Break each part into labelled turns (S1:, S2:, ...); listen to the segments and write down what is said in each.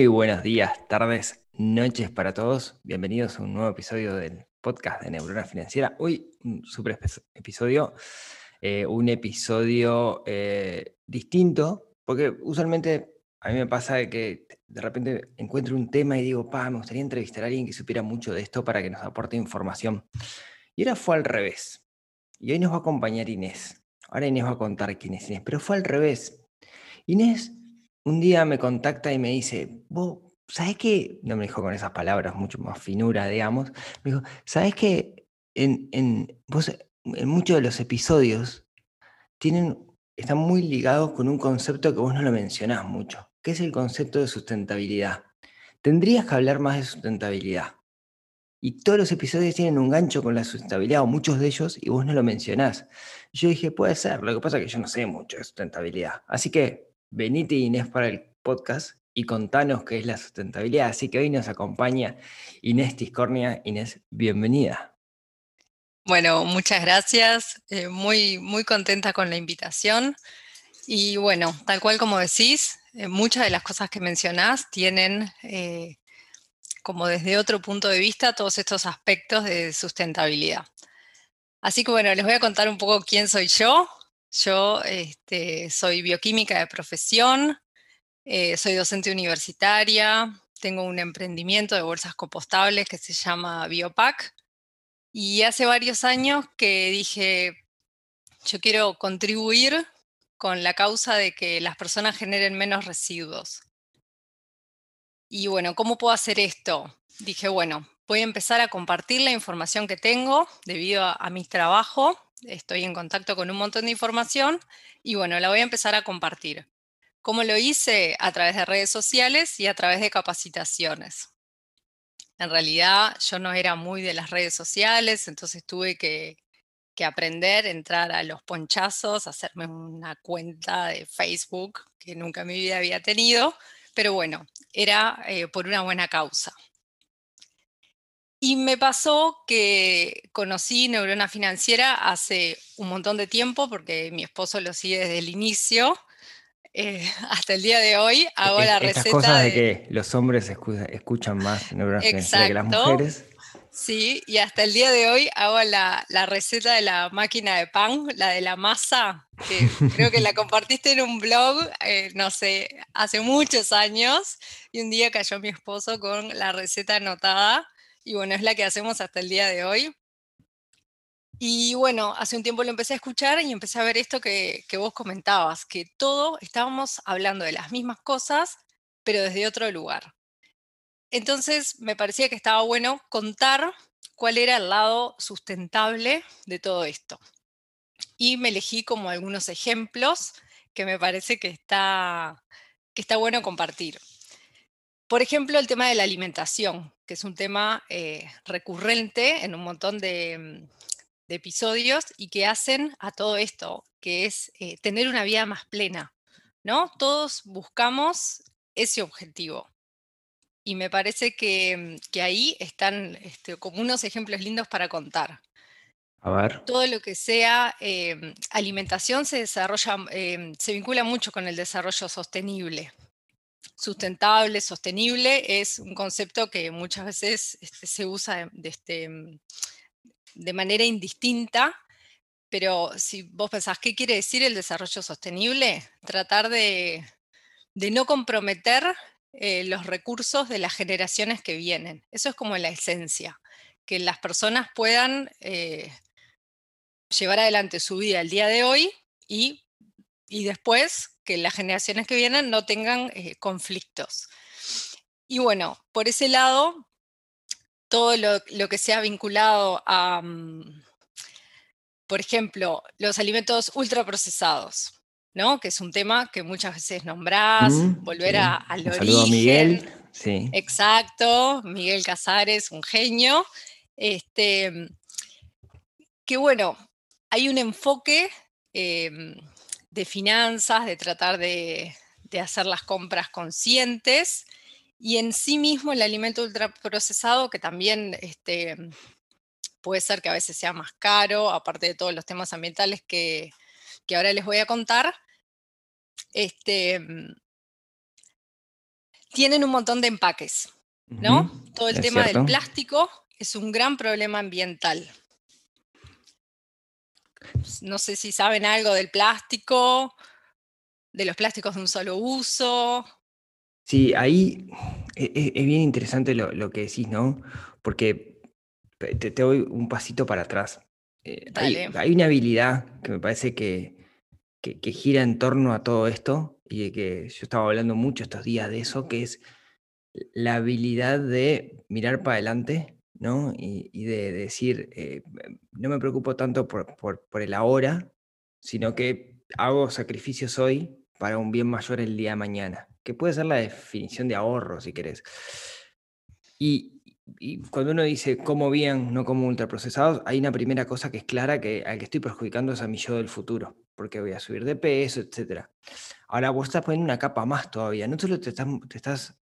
S1: Muy buenos días, tardes, noches para todos. Bienvenidos a un nuevo episodio del podcast de Neurona Financiera. Hoy un super episodio, eh, un episodio eh, distinto, porque usualmente a mí me pasa que de repente encuentro un tema y digo, pa, me gustaría entrevistar a alguien que supiera mucho de esto para que nos aporte información. Y ahora fue al revés. Y hoy nos va a acompañar Inés. Ahora Inés va a contar quién es Inés, pero fue al revés. Inés un día me contacta y me dice, vos, ¿sabes qué? No me dijo con esas palabras, mucho más finura, digamos. Me dijo, ¿sabes qué? En, en, vos, en muchos de los episodios tienen, están muy ligados con un concepto que vos no lo mencionás mucho, que es el concepto de sustentabilidad. Tendrías que hablar más de sustentabilidad. Y todos los episodios tienen un gancho con la sustentabilidad, o muchos de ellos, y vos no lo mencionás. Yo dije, puede ser, lo que pasa es que yo no sé mucho de sustentabilidad. Así que venite Inés para el podcast y contanos qué es la sustentabilidad. Así que hoy nos acompaña Inés Tiscornia. Inés, bienvenida.
S2: Bueno, muchas gracias. eh, muy, muy contenta con la invitación. Y bueno, tal cual como decís, eh, muchas de las cosas que mencionás tienen eh, como desde otro punto de vista todos estos aspectos de sustentabilidad. Así que bueno, les voy a contar un poco quién soy yo. Yo este, soy bioquímica de profesión, eh, soy docente universitaria, tengo un emprendimiento de bolsas compostables que se llama Biopac. Y hace varios años que dije, yo quiero contribuir con la causa de que las personas generen menos residuos. Y bueno, ¿cómo puedo hacer esto? Dije, bueno, voy a empezar a compartir la información que tengo debido a, a mi trabajo. Estoy en contacto con un montón de información y bueno, la voy a empezar a compartir. ¿Cómo lo hice? A través de redes sociales y a través de capacitaciones. En realidad yo no era muy de las redes sociales, entonces tuve que, que aprender, entrar a los ponchazos, hacerme una cuenta de Facebook que nunca en mi vida había tenido, pero bueno, era eh, por una buena causa. Y me pasó que conocí Neurona Financiera hace un montón de tiempo, porque mi esposo lo sigue desde el inicio. Eh, hasta el día de hoy hago
S1: Es-
S2: la
S1: Estas
S2: receta
S1: cosas de...
S2: de-
S1: que los hombres escu- escuchan más neurona financiera que las mujeres.
S2: Sí, y hasta el día de hoy hago la, la receta de la máquina de pan, la de la masa, que creo que la compartiste en un blog, eh, no sé, hace muchos años, y un día cayó mi esposo con la receta anotada, y bueno, es la que hacemos hasta el día de hoy. Y bueno, hace un tiempo lo empecé a escuchar y empecé a ver esto que, que vos comentabas, que todo estábamos hablando de las mismas cosas, pero desde otro lugar. Entonces me parecía que estaba bueno contar cuál era el lado sustentable de todo esto. Y me elegí como algunos ejemplos que me parece que está, que está bueno compartir. Por ejemplo, el tema de la alimentación, que es un tema eh, recurrente en un montón de, mm, de episodios y que hacen a todo esto, que es eh, tener una vida más plena, ¿no? Todos buscamos ese objetivo. Y me parece que, mm, que ahí están este, como unos ejemplos lindos para contar.
S1: A ver.
S2: Todo lo que sea eh, alimentación se desarrolla, eh, se vincula mucho con el desarrollo sostenible. Sustentable, sostenible es un concepto que muchas veces este, se usa este, mm, de manera indistinta, pero si vos pensás, ¿qué quiere decir el desarrollo sostenible? Tratar de, no comprometer eh, los recursos de las generaciones que vienen. Eso es como la esencia, que las personas puedan eh, llevar adelante su vida el día de hoy y después que las generaciones que vienen no tengan eh, conflictos. Y bueno, por ese lado, todo lo, que sea vinculado a, mm, por ejemplo, los alimentos ultraprocesados, ¿no? Que es un tema que muchas veces nombrás,
S1: Mm,
S2: volver
S1: sí.
S2: a, al
S1: Un saludo a
S2: origen.
S1: Miguel. Sí.
S2: Exacto, Miguel Casares, un genio. Este, que bueno, hay un enfoque em, de finanzas, de tratar de, de hacer las compras conscientes y en sí mismo el alimento ultraprocesado, que también este, puede ser que a veces sea más caro, aparte de todos los temas ambientales que, que ahora les voy a contar, este, tienen un montón de empaques, ¿no? Todo el
S1: es
S2: tema
S1: cierto.
S2: del plástico es un gran problema ambiental. No sé si saben algo del plástico, de los plásticos de un solo uso.
S1: Sí, ahí e- e- es, bien interesante lo, lo que decís, ¿no? Porque te, te doy un pasito para atrás. Eh, hay una habilidad que me parece que, que, que gira en torno a todo esto y de que yo estaba hablando mucho estos días de eso, que es la habilidad de mirar para adelante, ¿no? Y, de decir, eh, no me preocupo tanto por, por- el ahora, sino que hago sacrificios hoy para un bien mayor el día de mañana, que puede ser la definición de ahorro, si querés. Y, cuando uno dice como bien, no como ultraprocesados, hay una primera cosa que es clara que al que estoy perjudicando es a mi yo del futuro, porque voy a subir de peso, etcétera. Ahora vos estás poniendo una capa más todavía, no solo te estás, te estás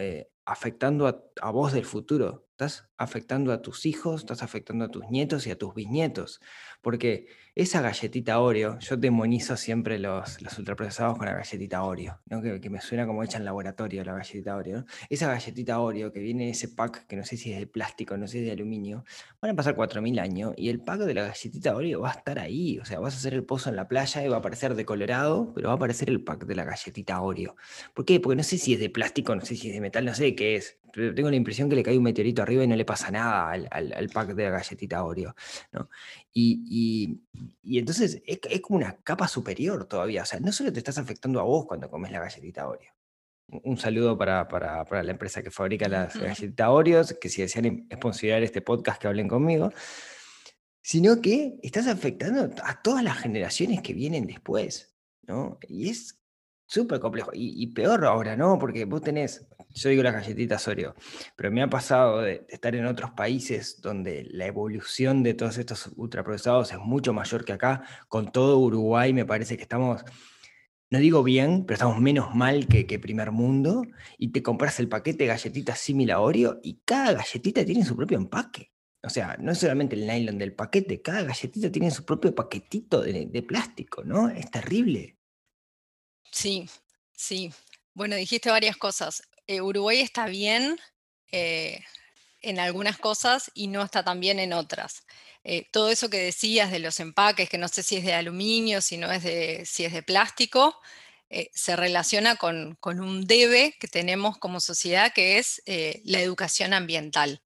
S1: eh, afectando a, a vos del futuro, estás afectando a tus hijos, estás afectando a tus nietos y a tus bisnietos, porque esa galletita Oreo, yo demonizo siempre los, los ultraprocesados con la galletita Oreo, que, me suena como hecha en laboratorio la galletita Oreo. Esa galletita Oreo que viene en ese pack, que no sé si es de plástico, no sé si es de aluminio, van a pasar 4.000 años y el pack de la galletita Oreo va a estar ahí, o sea, vas a hacer el pozo en la playa y va a aparecer de colorado, pero va a aparecer el pack de la galletita Oreo. ¿Por qué? Porque no sé si es de plástico, no sé si es de metal, no sé qué es. Pero tengo la impresión que le cae un meteorito arriba y no le pasa nada al, al- al pack de la galletita Oreo. ¿no? Y, y- y entonces es, es como una capa superior todavía. O sea, no solo te estás afectando a vos cuando comes la galletita Oreo. Un saludo para, para- para la empresa que fabrica las
S2: Ujú.
S1: galletitas Oreos, que si desean sponsorar este podcast, que hablen conmigo. Sino que estás afectando a todas las generaciones que vienen después, ¿no? Y es súper complejo. Y, y peor ahora, ¿no? Porque vos tenés, yo digo las galletitas Oreo, pero me ha pasado de, estar en otros países donde la evolución de todos estos ultraprocesados es mucho mayor que acá. Con todo Uruguay me parece que estamos, no digo bien, pero estamos menos mal que, primer mundo. Y te compras el paquete de galletitas similar a Oreo y cada galletita tiene su propio empaque. O sea, no es solamente el nylon del paquete, cada galletita tiene su propio paquetito de plástico, ¿no? Es terrible.
S2: Sí, sí. Bueno, dijiste varias cosas. Eh, Uruguay está bien eh, en algunas cosas y no está tan bien en otras. Eh, todo eso que decías de los empaques, que no sé si es de aluminio, si no es de, si es de plástico, se relaciona con, con un debe que tenemos como sociedad, que es la educación ambiental.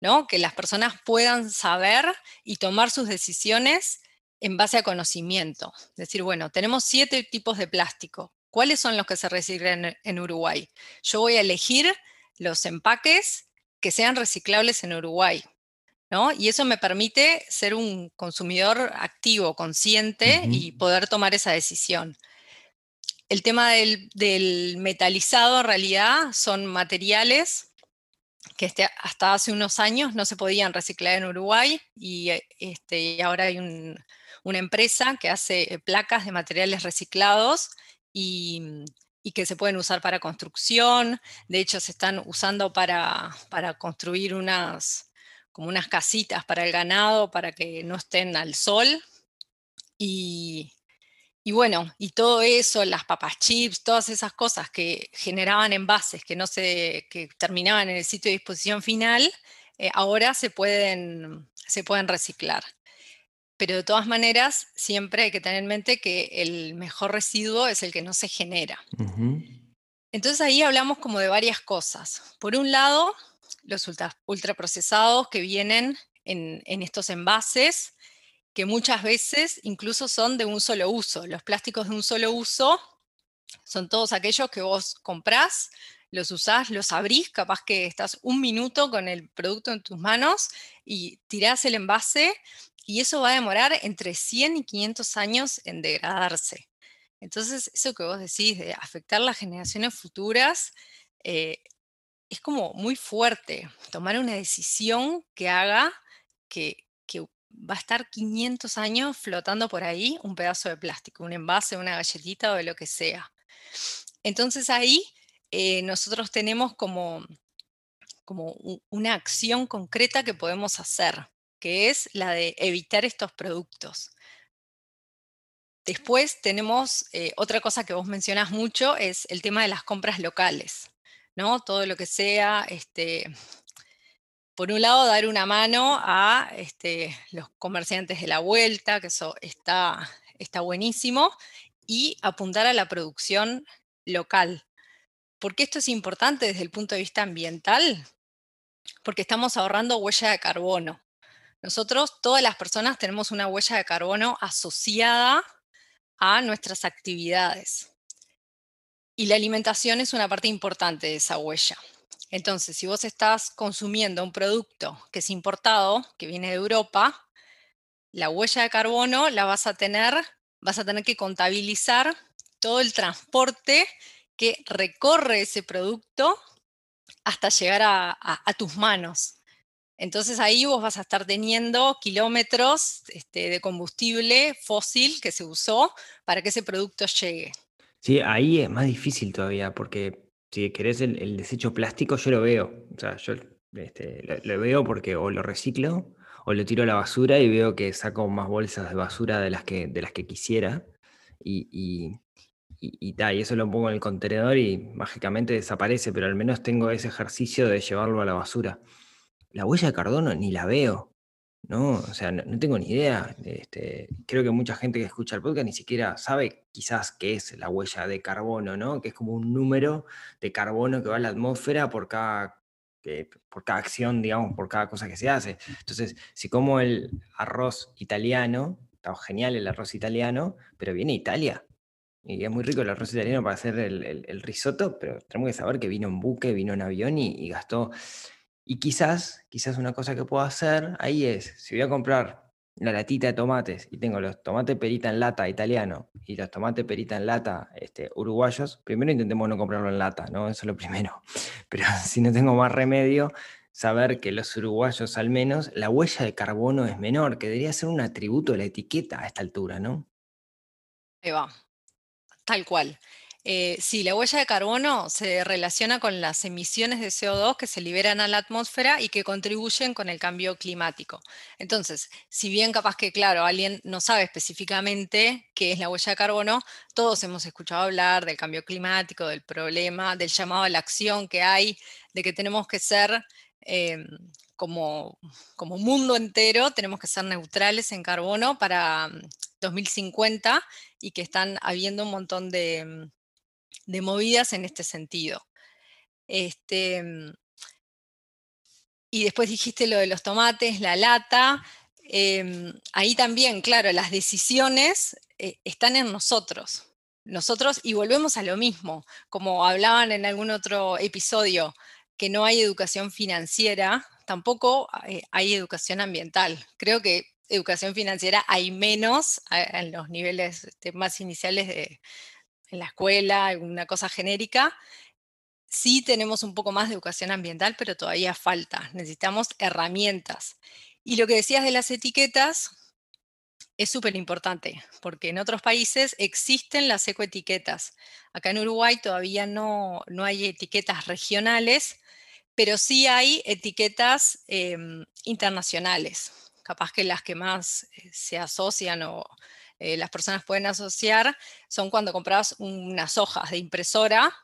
S2: ¿no? Que las personas puedan saber y tomar sus decisiones en base a conocimiento. Decir, bueno, tenemos siete tipos de plástico. ¿Cuáles son los que se reciclan en, en Uruguay? Yo voy a elegir los empaques que sean reciclables en Uruguay. ¿no? Y eso me permite ser un consumidor activo, consciente y poder tomar esa decisión. El tema del, del metalizado en realidad son materiales que este, hasta hace unos años no se podían reciclar en Uruguay y, este, y ahora hay un- una empresa que hace eh, placas de materiales reciclados y, mm, y que se pueden usar para construcción. De hecho, se están usando para, para construir unas, como unas casitas para el ganado para que no estén al sol. Y, y bueno, y todo eso, las papas chips, todas esas cosas que generaban envases que no se, que terminaban en el sitio de disposición final, eh, ahora se pueden, se pueden reciclar. Pero de todas maneras, siempre hay que tener en mente que el mejor residuo es el que no se genera. Entonces ahí hablamos como de varias cosas. Por un lado, los ultra- ultraprocesados que vienen en, en estos envases, que muchas veces incluso son de un solo uso. Los plásticos de un solo uso son todos aquellos que vos comprás, los usás, los abrís, capaz que estás un minuto con el producto en tus manos y tirás el envase y eso va a demorar entre 100 y 500 años en degradarse. Entonces, eso que vos decís de afectar las generaciones futuras eh, es como muy fuerte, tomar una decisión que haga que, va a estar 500 años flotando por ahí un pedazo de plástico, un envase, una galletita o de lo que sea. Entonces ahí eh, nosotros tenemos como, como una acción concreta que podemos hacer, que es la de evitar estos productos. Después tenemos eh, otra cosa que vos mencionás mucho, es el tema de las compras locales, ¿no? Todo lo que sea, este, por un lado, dar una mano a este, los comerciantes de la vuelta, que eso está, está buenísimo, y apuntar a la producción local. ¿Por qué esto es importante desde el punto de vista ambiental? Porque estamos ahorrando huella de carbono. Nosotros, todas las personas, tenemos una huella de carbono asociada a nuestras actividades. Y la alimentación es una parte importante de esa huella. Entonces, si vos estás consumiendo un producto que es importado, que viene de Europa, la huella de carbono la vas a tener, vas a tener que contabilizar todo el transporte que recorre ese producto hasta llegar a, tus manos. Entonces ahí vos vas a estar teniendo kilómetros este, de combustible fósil que se usó para que ese producto llegue.
S1: Sí, ahí es más difícil todavía, porque si querés el, desecho plástico, yo lo veo. O sea, yo este, lo, veo porque o lo reciclo o lo tiro a la basura y veo que saco más bolsas de basura de las que, de las que quisiera. y, y, y, eso lo pongo en el contenedor y mágicamente desaparece, pero al menos tengo ese ejercicio de llevarlo a la basura. La huella de carbono ni la veo, ¿no? O sea, no, tengo ni idea. Este, creo que mucha gente que escucha el podcast ni siquiera sabe quizás qué es la huella de carbono, ¿no? Que es como un número de carbono que va a la atmósfera por cada, por cada acción, digamos, por cada cosa que se hace. Entonces, si como el arroz italiano, está genial el arroz italiano, pero viene Italia y es muy rico el arroz italiano para hacer el, risotto, pero tenemos que saber que vino en buque, vino en avión y, gastó. Y quizás, quizás una cosa que puedo hacer ahí es, si voy a comprar la latita de tomates y tengo los tomates perita en lata italiano y los tomates perita en lata este, uruguayos, primero intentemos no comprarlo en lata, ¿no? Eso es lo primero. Pero si no tengo más remedio, saber que los uruguayos al menos, la huella de carbono es menor, que debería ser un atributo de la etiqueta a esta altura, ¿no?
S2: Ahí. Tal cual. Eh, sí, la huella de carbono se relaciona con las emisiones de CO2 que se liberan a la atmósfera y que contribuyen con el cambio climático. Entonces, si bien capaz que, claro, alguien no sabe específicamente qué es la huella de carbono, todos hemos escuchado hablar del cambio climático, del problema, del llamado a la acción que hay, de que tenemos que ser em, como, como mundo entero, tenemos que ser neutrales en carbono para 2050 mm, y que están habiendo un montón de, mm, movidas en este sentido. Este, mm, y después dijiste lo de los tomates, la lata. Em, ahí también, claro, las decisiones eh, están en nosotros. Nosotros, y volvemos a lo mismo, como hablaban en algún otro episodio, que no hay educación financiera, tampoco eh, hay educación ambiental. Creo que educación financiera hay menos en los niveles este, más iniciales de en la escuela, alguna cosa genérica. Sí tenemos un poco más de educación ambiental, pero todavía falta. Necesitamos herramientas. Y lo que decías de las etiquetas es súper importante, porque en otros países existen las ecoetiquetas. Acá en Uruguay todavía no, no hay etiquetas regionales, pero sí hay etiquetas em, internacionales. Capaz que las que más eh, se asocian o eh, las personas pueden asociar son cuando compras unas hojas de impresora,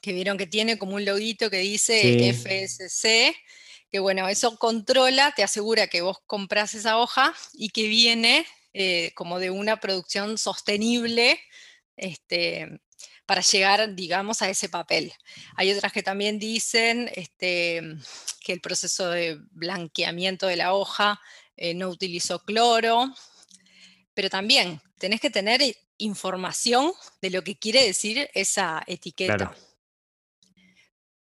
S2: que vieron que tiene como un loguito que dice FSC, que bueno, eso controla, te asegura que vos compras esa hoja y que viene eh, como de una producción sostenible este, para llegar, digamos, a ese papel. Hay otras que también dicen este, que el proceso de blanqueamiento de la hoja eh, no utilizó cloro, pero también tenés que tener información de lo que quiere decir esa etiqueta.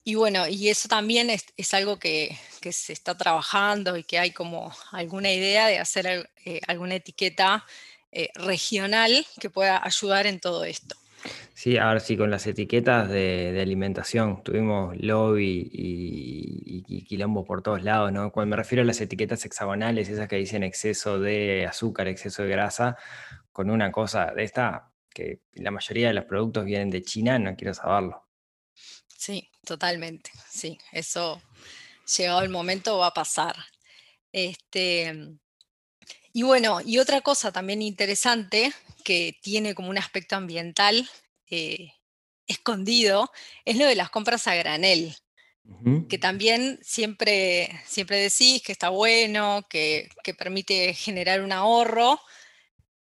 S2: y bueno, y eso también es, algo que, se está trabajando y que hay como alguna idea de hacer eh, alguna etiqueta eh, regional que pueda ayudar en todo esto.
S1: Sí, ahora sí, con las etiquetas de, alimentación, tuvimos lobby y, y, quilombo por todos lados, ¿no? Cuando me refiero a las etiquetas hexagonales, esas que dicen exceso de azúcar, exceso de grasa, con una cosa de esta, que la mayoría de los productos vienen de China, no quiero saberlo.
S2: Sí, totalmente, sí, eso llegado el momento va a pasar. Este, y bueno, y otra cosa también interesante que tiene como un aspecto ambiental eh, escondido es lo de las compras a granel, que también siempre, siempre decís que está bueno, que, que permite generar un ahorro,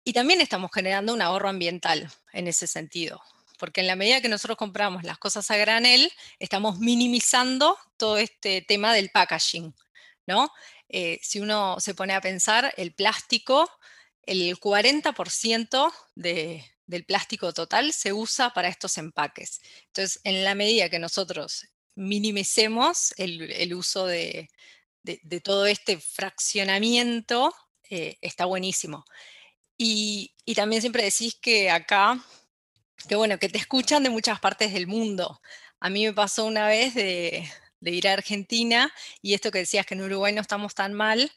S2: y también estamos generando un ahorro ambiental en ese sentido porque en la medida que nosotros compramos las cosas a granel, estamos minimizando todo este tema del packaging, ¿no? Eh, si uno se pone a pensar, el plástico, el 40% del plástico total se usa para estos empaques. Entonces, en la medida que nosotros minimicemos el, uso de, todo este fraccionamiento, eh, está buenísimo. Y, y, también siempre decís que acá que bueno, que te escuchan de muchas partes del mundo. A mí me pasó una vez de, ir a Argentina y esto que decías que en Uruguay no estamos tan mal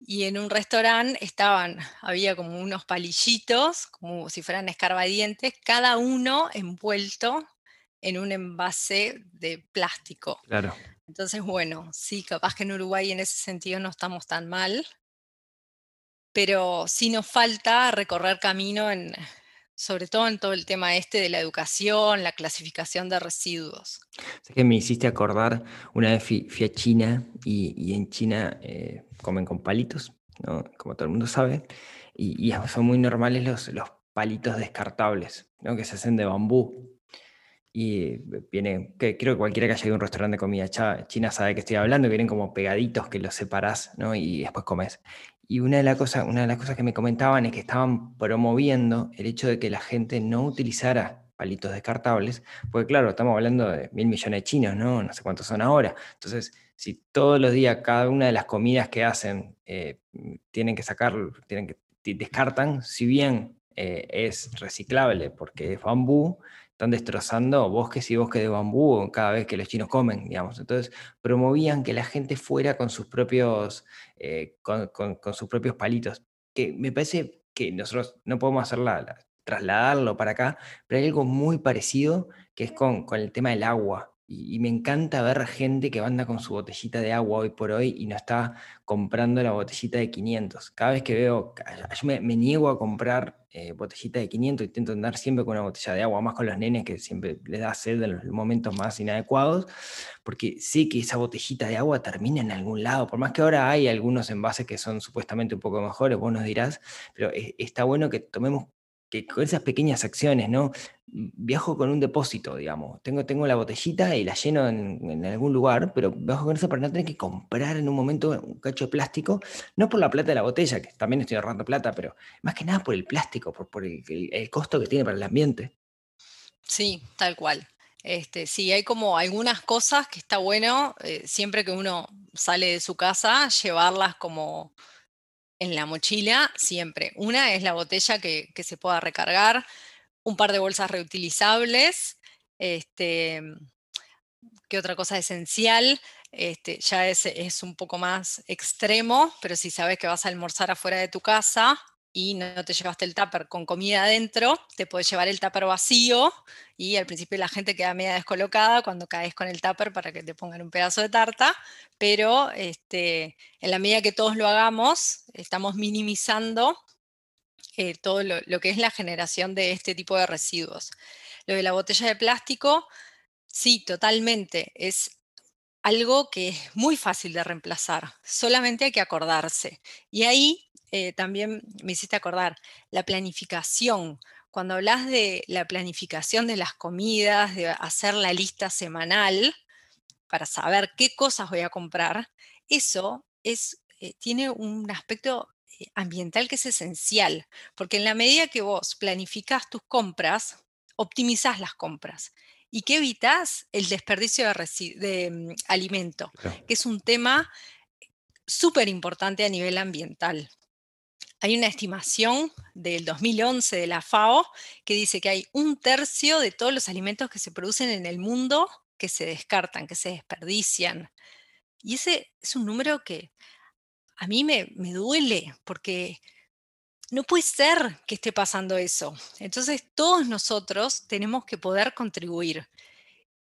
S2: y en un restaurante estaban, había como unos palillitos, como si fueran escarbadientes, cada uno envuelto en un envase de plástico.
S1: Claro.
S2: Entonces, bueno, sí, capaz que en Uruguay en ese sentido no estamos tan mal, pero sí nos falta recorrer camino en, sobre todo en todo el tema este de la educación, la clasificación de residuos.
S1: Es que me hiciste acordar, una vez fui, a China y, en China eh, comen con palitos, ¿no? como todo el mundo sabe, y, son muy normales los, los palitos descartables, ¿no? que se hacen de bambú. Y viene, que creo que cualquiera que haya ido a un restaurante de comida china sabe que estoy hablando, que vienen como pegaditos que los separás ¿no? y después comes. Y una de, las cosas, una de las cosas que me comentaban es que estaban promoviendo el hecho de que la gente no utilizara palitos descartables, porque claro, estamos hablando de mil millones de chinos, ¿no? No sé cuántos son ahora. Entonces, si todos los días cada una de las comidas que hacen eh, tienen que sacar, tienen que, descartan, si bien eh, es reciclable porque es bambú, están destrozando bosques y bosques de bambú cada vez que los chinos comen, digamos. Entonces promovían que la gente fuera con sus propios, eh, con, sus propios palitos. Que me parece que nosotros no podemos hacerla, trasladarlo para acá, pero hay algo muy parecido que es con, con el tema del agua. Y, me encanta ver gente que anda con su botellita de agua hoy por hoy y no está comprando la botellita de 500. Cada vez que veo, yo me, niego a comprar eh, botellita de 500, intento andar siempre con una botella de agua, más con los nenes que siempre les da sed en los momentos más inadecuados, porque sé que esa botellita de agua termina en algún lado, por más que ahora hay algunos envases que son supuestamente un poco mejores, vos nos dirás, pero eh, está bueno que tomemos con esas pequeñas acciones, ¿no? Viajo con un depósito, digamos. Tengo, tengo la botellita y la lleno en, algún lugar, pero viajo con eso para no tener que comprar en un momento un cacho de plástico, no por la plata de la botella, que también estoy ahorrando plata, pero más que nada por el plástico, por, por el, costo que tiene para el ambiente.
S2: Sí, tal cual. Este, sí, hay como algunas cosas que está bueno, eh, siempre que uno sale de su casa, llevarlas como en la mochila siempre. Una es la botella que, se pueda recargar, un par de bolsas reutilizables, este, ¿qué otra cosa esencial? Este, ya es, es, un poco más extremo, pero si sabes que vas a almorzar afuera de tu casa, y no te llevaste el tupper con comida adentro, te puedes llevar el tupper vacío y al principio la gente queda media descolocada cuando caes con el tupper para que te pongan un pedazo de tarta, pero este, en la medida que todos lo hagamos, estamos minimizando eh, todo lo, lo, que es la generación de este tipo de residuos. Lo de la botella de plástico, sí, totalmente, es algo que es muy fácil de reemplazar, solamente hay que acordarse. Y ahí eh, también me hiciste acordar, la planificación. Cuando hablas de la planificación de las comidas, de hacer la lista semanal para saber qué cosas voy a comprar, eso es, eh, tiene un aspecto eh, ambiental que es esencial, porque en la medida que vos planificás tus compras, optimizás las compras. y que evitas el desperdicio de, mm, alimento, que es un tema súper importante a nivel ambiental. Hay una estimación del 2011 de la FAO que dice que hay un tercio de todos los alimentos que se producen en el mundo que se descartan, que se desperdician. Y ese es un número que a mí me, me duele porque no puede ser que esté pasando eso. Entonces todos nosotros tenemos que poder contribuir.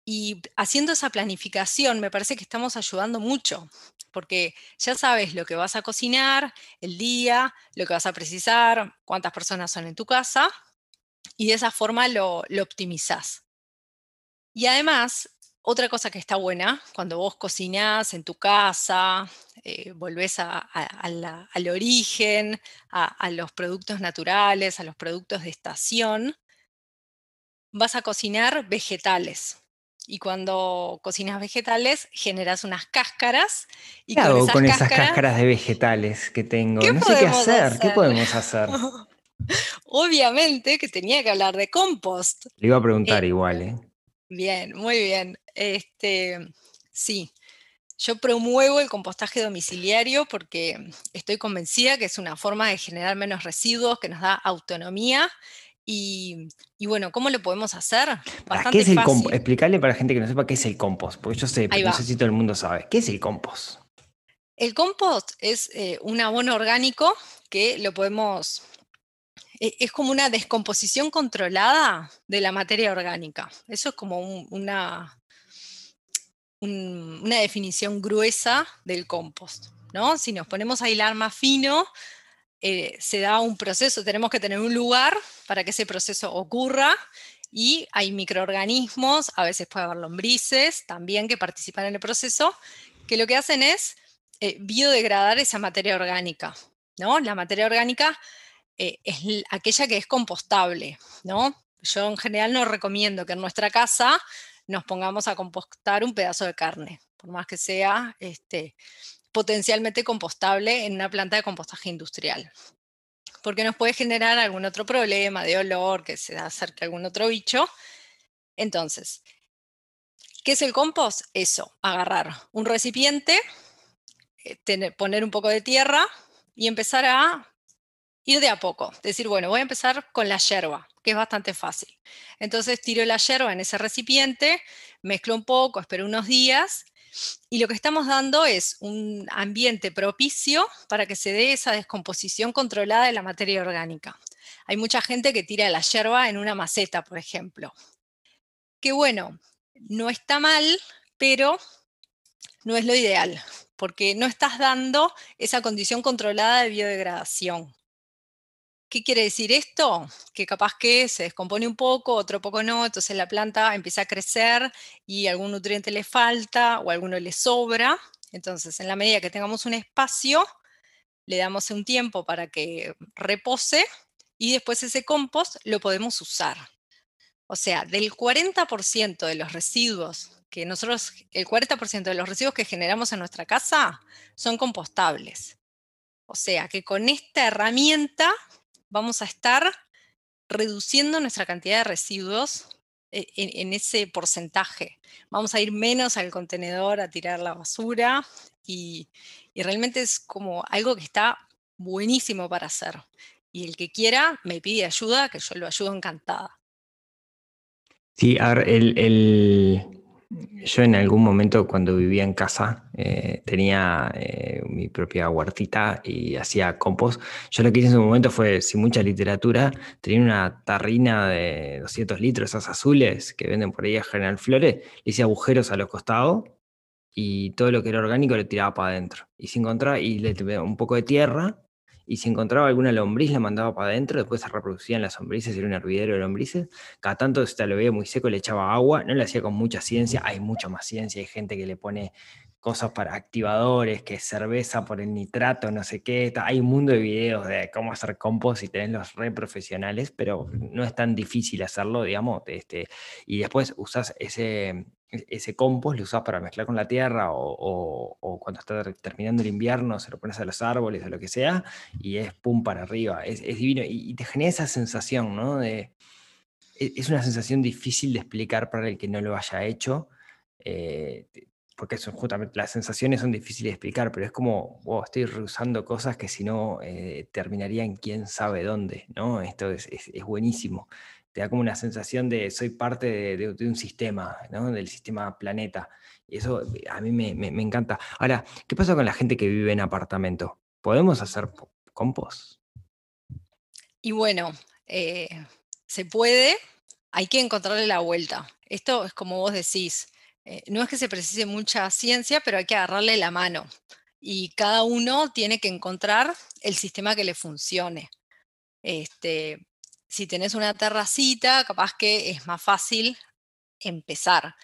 S2: Y haciendo esa planificación me parece que estamos ayudando mucho, porque ya sabes lo que vas a cocinar, el día, lo que vas a precisar, cuántas personas son en tu casa, y de esa forma lo, lo optimizás. Y además, otra cosa que está buena, cuando vos cocinás en tu casa, eh, volvés al origen, a, los productos naturales, a los productos de estación, vas a cocinar vegetales. Y cuando cocinas vegetales, generas unas cáscaras. Y
S1: ¿Qué hago con esas cáscaras de vegetales que tengo? No sé qué hacer. ¿Qué podemos hacer?
S2: Obviamente que tenía que hablar de compost.
S1: Le iba a preguntar eh, igual, ¿eh?
S2: Bien, muy bien. Este, sí, yo promuevo el compostaje domiciliario porque estoy convencida que es una forma de generar menos residuos, que nos da autonomía. Y, bueno, ¿cómo lo podemos hacer?
S1: Bastante ¿Qué es el compost? Explicarle para la gente que no sepa qué es el compost, porque yo sé, pero no sé si todo el mundo sabe. ¿Qué es el compost?
S2: El compost es eh, un abono orgánico que lo podemos e, es como una descomposición controlada de la materia orgánica. Eso es como una, una definición gruesa del compost. ¿no? Si nos ponemos a hilar más fino, eh, se da un proceso, tenemos que tener un lugar para que ese proceso ocurra y hay microorganismos, a veces puede haber lombrices también que participan en el proceso, que lo que hacen es eh, biodegradar esa materia orgánica. ¿no? La materia orgánica eh, es aquella que es compostable, ¿no? Yo en general no recomiendo que en nuestra casa nos pongamos a compostar un pedazo de carne, por más que sea este, potencialmente compostable en una planta de compostaje industrial, porque nos puede generar algún otro problema de olor, que se acerque a algún otro bicho. Entonces, ¿qué es el compost? Eso, agarrar un recipiente, eh, poner un poco de tierra y empezar a ir de a poco. Decir, bueno, voy a empezar con la yerba, que es bastante fácil. Entonces tiro la yerba en ese recipiente, mezclo un poco, espero unos días y lo que estamos dando es un ambiente propicio para que se dé esa descomposición controlada de la materia orgánica. Hay mucha gente que tira la yerba en una maceta, por ejemplo. Que bueno, no está mal, pero no es lo ideal, porque no estás dando esa condición controlada de biodegradación. ¿Qué quiere decir esto? Que capaz que se descompone un poco, otro poco no, entonces la planta empieza a crecer y algún nutriente le falta o alguno le sobra. Entonces, en la medida que tengamos un espacio, le damos un tiempo para que repose y después ese compost lo podemos usar. O sea, del 40% de los residuos que nosotros, el 40% de los residuos que generamos en nuestra casa son compostables. O sea, que con esta herramienta vamos a estar reduciendo nuestra cantidad de residuos eh, en, ese porcentaje. Vamos a ir menos al contenedor a tirar la basura y, y realmente es como algo que está buenísimo para hacer. Y el que quiera me pide ayuda, que yo lo ayudo encantada.
S1: Sí, a ver, el, el, yo en algún momento cuando vivía en casa eh, tenía eh, mi propia huertita y hacía compost. Yo lo que hice en su momento fue, sin mucha literatura, tenía una tarrina de 200 litros, esas azules que venden por ahí a General Flores, le hice agujeros a los costados y todo lo que era orgánico le tiraba para adentro. Y se encontraba, y le un poco de tierra y si encontraba alguna lombriz la mandaba para adentro, después se reproducían las lombrices, era un hervidero de lombrices. Cada tanto se lo veía muy seco, le echaba agua, no le hacía con mucha ciencia, hay mucha más ciencia, hay gente que le pone cosas para activadores, que cerveza por el nitrato, no sé qué. Hay un mundo de videos de cómo hacer compost y tenés los re profesionales, pero no es tan difícil hacerlo, digamos. Este, y después usás ese, ese compost lo usas para mezclar con la tierra o, cuando está terminando el invierno se lo pones a los árboles o lo que sea y es pum para arriba, es, divino y, te genera esa sensación, ¿no? De, e, es una sensación difícil de explicar para el que no lo haya hecho, eh, porque son justamente las sensaciones son difíciles de explicar, pero es como, wow, estoy usando cosas que si no eh, terminarían quién sabe dónde, ¿no? Esto es, buenísimo. Te da como una sensación de soy parte de, un sistema, ¿no? Del sistema planeta. Y eso a mí me, me encanta. Ahora, ¿qué pasa con la gente que vive en apartamento? ¿Podemos hacer compost?
S2: Y bueno, eh, se puede, hay que encontrarle la vuelta. Esto es como vos decís, eh, no es que se precise mucha ciencia, pero hay que agarrarle la mano. Y cada uno tiene que encontrar el sistema que le funcione. Este, si tenés una terracita, capaz que es más fácil empezar.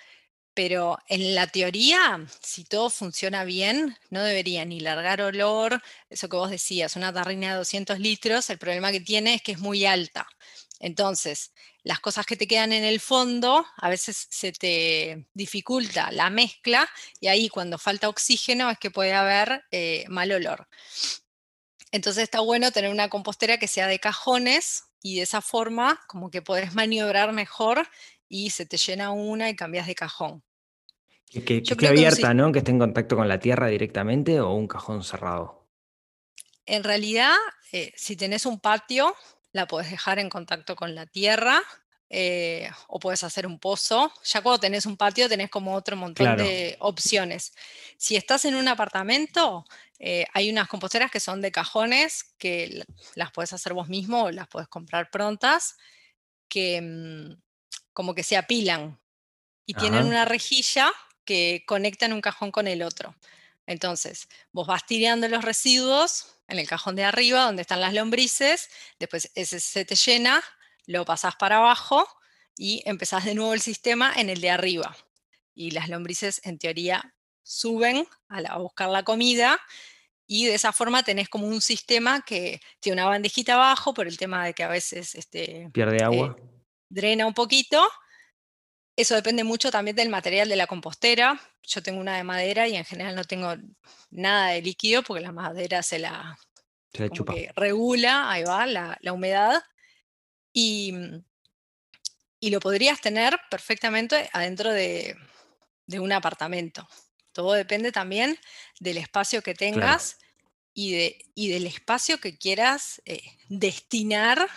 S2: Pero en la teoría, si todo funciona bien, no debería ni largar olor, eso que vos decías, una tarrina de 200 litros, el problema que tiene es que es muy alta. Entonces, las cosas que te quedan en el fondo, a veces se te dificulta la mezcla y ahí cuando falta oxígeno es que puede haber eh, mal olor. Entonces está bueno tener una compostera que sea de cajones y de esa forma como que podés maniobrar mejor y se te llena una y cambias de cajón.
S1: Que, esté abierta, ¿no? Que esté en contacto con la tierra directamente o un cajón cerrado.
S2: En realidad, eh, si tenés un patio, la podés dejar en contacto con la tierra eh, o puedes hacer un pozo. Ya cuando tenés un patio tenés como otro montón de opciones. Si estás en un apartamento, eh, hay unas composteras que son de cajones que las puedes hacer vos mismo o las puedes comprar prontas, que mm, como que se apilan y tienen una rejilla que conectan un cajón con el otro. Entonces, vos vas tirando los residuos en el cajón de arriba donde están las lombrices, después ese se te llena, lo pasás para abajo y empezás de nuevo el sistema en el de arriba. Y las lombrices en teoría suben a, buscar la comida y de esa forma tenés como un sistema que tiene una bandejita abajo por el tema de que a veces este,
S1: pierde agua.
S2: Eh, drena un poquito. Eso depende mucho también del material de la compostera. Yo tengo una de madera y en general no tengo nada de líquido porque la madera se la, regula, ahí va, la, humedad. Y, mm, y, lo podrías tener perfectamente adentro de, un apartamento. Todo depende también del espacio que tengas y, de, y, del espacio que quieras eh, destinar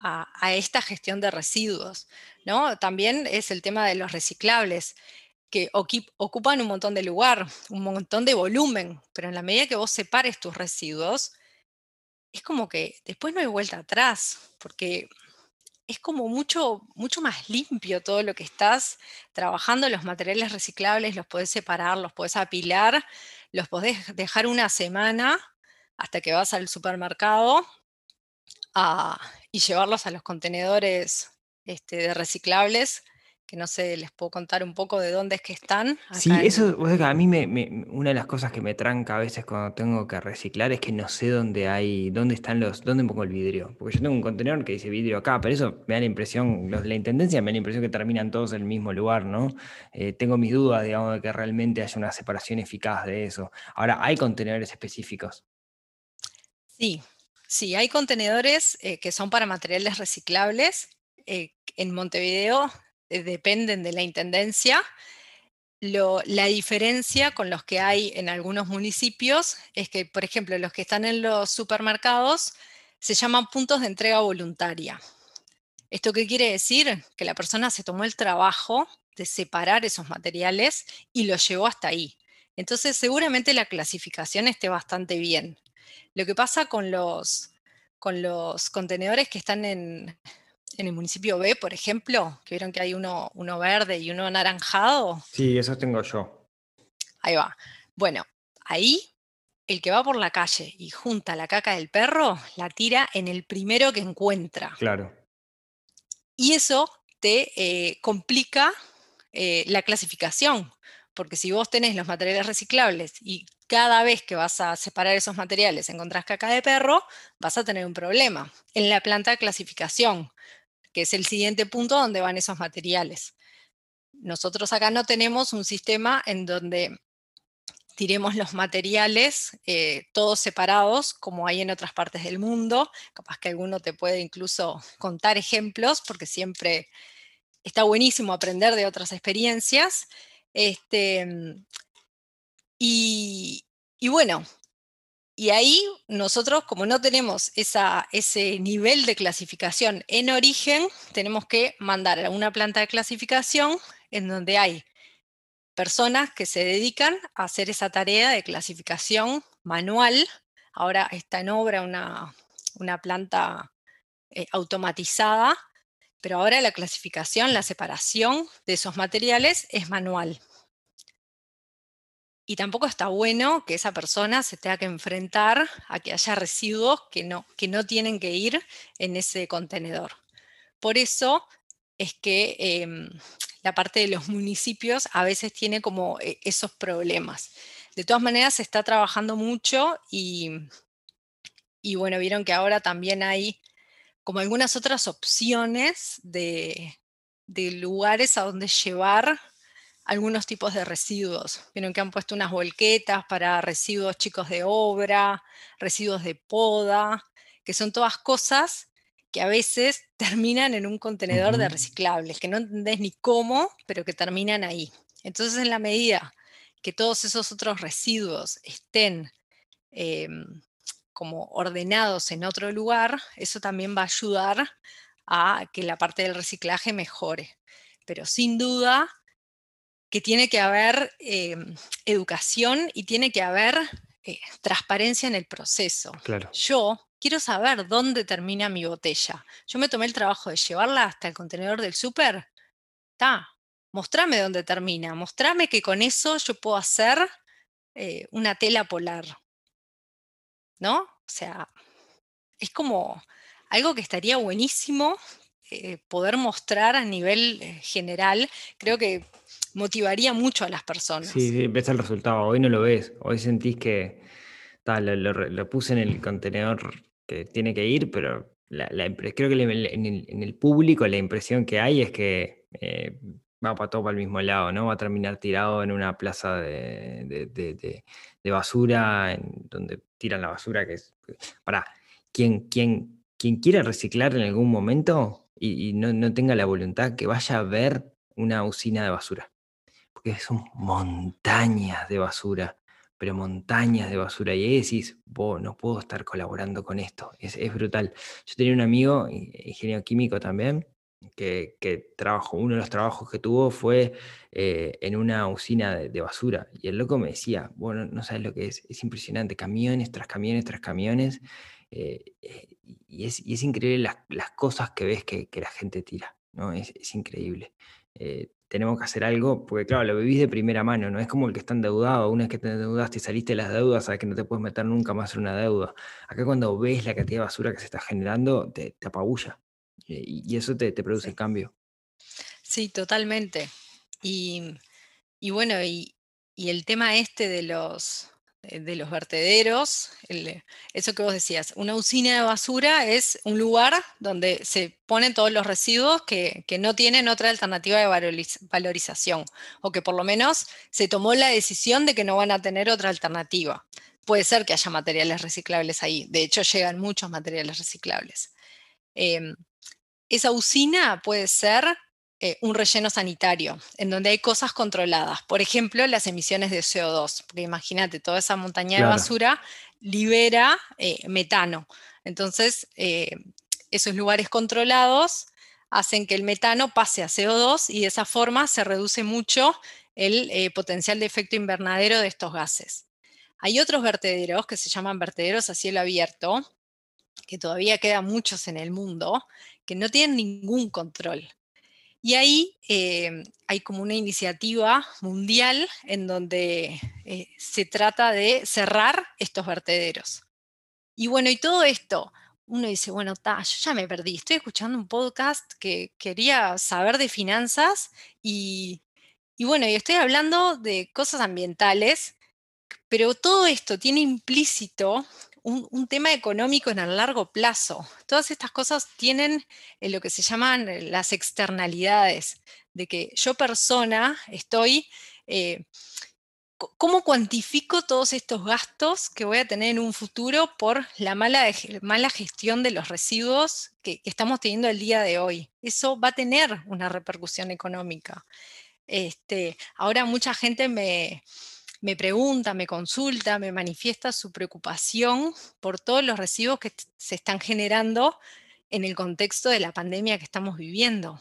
S2: a, esta gestión de residuos. ¿no? También es el tema de los reciclables que ocupan un montón de lugar, un montón de volumen, pero en la medida que vos separes tus residuos, es como que después no hay vuelta atrás, porque es como mucho, mucho más limpio todo lo que estás trabajando. Los materiales reciclables los podés separar, los podés apilar, los podés dejar una semana hasta que vas al supermercado y llevarlos a los contenedores este, de reciclables, que no sé, les puedo contar un poco de dónde es que están.
S1: Sí, eso, a mí me, una de las cosas que me tranca a veces cuando tengo que reciclar es que no sé dónde hay, dónde están los, dónde pongo el vidrio. Porque yo tengo un contenedor que dice vidrio acá, pero eso me da la impresión, los de la intendencia me da la impresión que terminan todos en el mismo lugar, ¿no? Eh, tengo mis dudas, digamos, de que realmente haya una separación eficaz de eso. Ahora, ¿hay contenedores específicos?
S2: Sí, Sí, hay contenedores eh, que son para materiales reciclables. Eh, en Montevideo dependen de la intendencia. la diferencia con los que hay en algunos municipios es que, por ejemplo, los que están en los supermercados se llaman puntos de entrega voluntaria. ¿Esto qué quiere decir? Que la persona se tomó el trabajo de separar esos materiales y los llevó hasta ahí. Entonces, seguramente la clasificación esté bastante bien. Lo que pasa con los, con los contenedores que están en, el municipio B, por ejemplo, que vieron que hay uno, uno verde y uno anaranjado.
S1: Sí, eso tengo yo.
S2: Ahí va. Bueno, ahí el que va por la calle y junta la caca del perro, la tira en el primero que encuentra.
S1: Claro.
S2: Y eso te eh, complica eh, la clasificación, porque si vos tenés los materiales reciclables y cada vez que vas a separar esos materiales encontrás caca de perro, vas a tener un problema en la planta de clasificación, que es el siguiente punto donde van esos materiales. Nosotros acá no tenemos un sistema en donde tiremos los materiales eh, todos separados, como hay en otras partes del mundo. Capaz que alguno te puede incluso contar ejemplos, porque siempre está buenísimo aprender de otras experiencias. Este, y, bueno, y ahí nosotros, como no tenemos ese nivel de clasificación en origen, tenemos que mandar a una planta de clasificación en donde hay personas que se dedican a hacer esa tarea de clasificación manual. Ahora está en obra una, planta eh, automatizada, pero ahora la clasificación, la separación de esos materiales es manual. Y tampoco está bueno que esa persona se tenga que enfrentar a que haya residuos que no, que no tienen que ir en ese contenedor. Por eso es que em, la parte de los municipios a veces tiene como eh, esos problemas. De todas maneras, se está trabajando mucho y, y bueno, vieron que ahora también hay como algunas otras opciones de, de lugares a donde llevar algunos tipos de residuos. Vieron que han puesto unas volquetas para residuos chicos de obra, residuos de poda, que son todas cosas que a veces terminan en un contenedor de reciclables, que no entendés ni cómo, pero que terminan ahí. Entonces, en la medida que todos esos otros residuos estén em, como ordenados en otro lugar, eso también va a ayudar a que la parte del reciclaje mejore. Pero sin duda que tiene que haber em, educación y tiene que haber eh, transparencia en el proceso.
S1: Claro.
S2: Yo quiero saber dónde termina mi botella. Yo me tomé el trabajo de llevarla hasta el contenedor del súper. Está, mostrame dónde termina, mostrame que con eso yo puedo hacer eh, una tela polar. ¿No? O sea, es como algo que estaría buenísimo eh, poder mostrar a nivel eh, general. Creo que motivaría mucho a las personas.
S1: Sí, ves el resultado. Hoy no lo ves. Hoy sentís que lo, puse en el contenedor tiene que ir, pero creo que en el, público la impresión que hay es que eh, va para todo para el mismo lado, ¿no? Va a terminar tirado en una plaza de, basura, en donde tiran la basura, que es... Para, quien, quien, quien quiera reciclar en algún momento y, no, no tenga la voluntad, que vaya a ver una usina de basura, porque son montañas de basura pero montañas de basura. Y ahí decís, no puedo estar colaborando con esto. Es, brutal. Yo tenía un amigo, ingeniero químico también, que, que trabajó, uno de los trabajos que tuvo fue eh, en una usina de, basura. Y el loco me decía, bueno, no sabes lo que es, es impresionante, camiones tras camiones tras camiones. Eh, eh, y, es, increíble las, cosas que ves que, que, la gente tira, ¿no? Es, es increíble tenemos que hacer algo, porque claro, lo vivís de primera mano, no es como el que está endeudado, una vez que te endeudaste y saliste de las deudas, sabes que no te puedes meter nunca más en una deuda. Acá cuando ves la cantidad de basura que se está generando, te, apabulla y, eso te, produce el cambio.
S2: Sí, totalmente. Y, bueno, y, y el tema este de los, eh, de los vertederos, eh, eso que vos decías, una usina de basura es un lugar donde se ponen todos los residuos que, no tienen otra alternativa de valorización o que por lo menos se tomó la decisión de que no van a tener otra alternativa. Puede ser que haya materiales reciclables ahí, de hecho llegan muchos materiales reciclables. Em, esa usina puede ser eh, un relleno sanitario, en donde hay cosas controladas. Por ejemplo, las emisiones de CO2. Porque imagínate, toda esa montaña de basura libera eh, metano. Entonces, eh, esos lugares controlados hacen que el metano pase a CO2 y de esa forma se reduce mucho el potencial de efecto invernadero de estos gases. Hay otros vertederos que se llaman vertederos a cielo abierto, que todavía quedan muchos en el mundo, que no tienen ningún control. Y ahí em, hay como una iniciativa mundial en donde eh, se trata de cerrar estos vertederos. Y bueno, y todo esto, uno dice, bueno, ta, yo ya me perdí, estoy escuchando un podcast que quería saber de finanzas y, y bueno, y estoy hablando de cosas ambientales, pero todo esto tiene implícito un, tema económico en el largo plazo. Todas estas cosas tienen eh, lo que se llaman eh, las externalidades, de que yo persona estoy eh, ¿cómo cuantifico todos estos gastos que voy a tener en un futuro por la mala, mala gestión de los residuos que, estamos teniendo el día de hoy? Eso va a tener una repercusión económica. Este, ahora mucha gente me, me pregunta, me consulta, me manifiesta su preocupación por todos los residuos que se están generando en el contexto de la pandemia que estamos viviendo.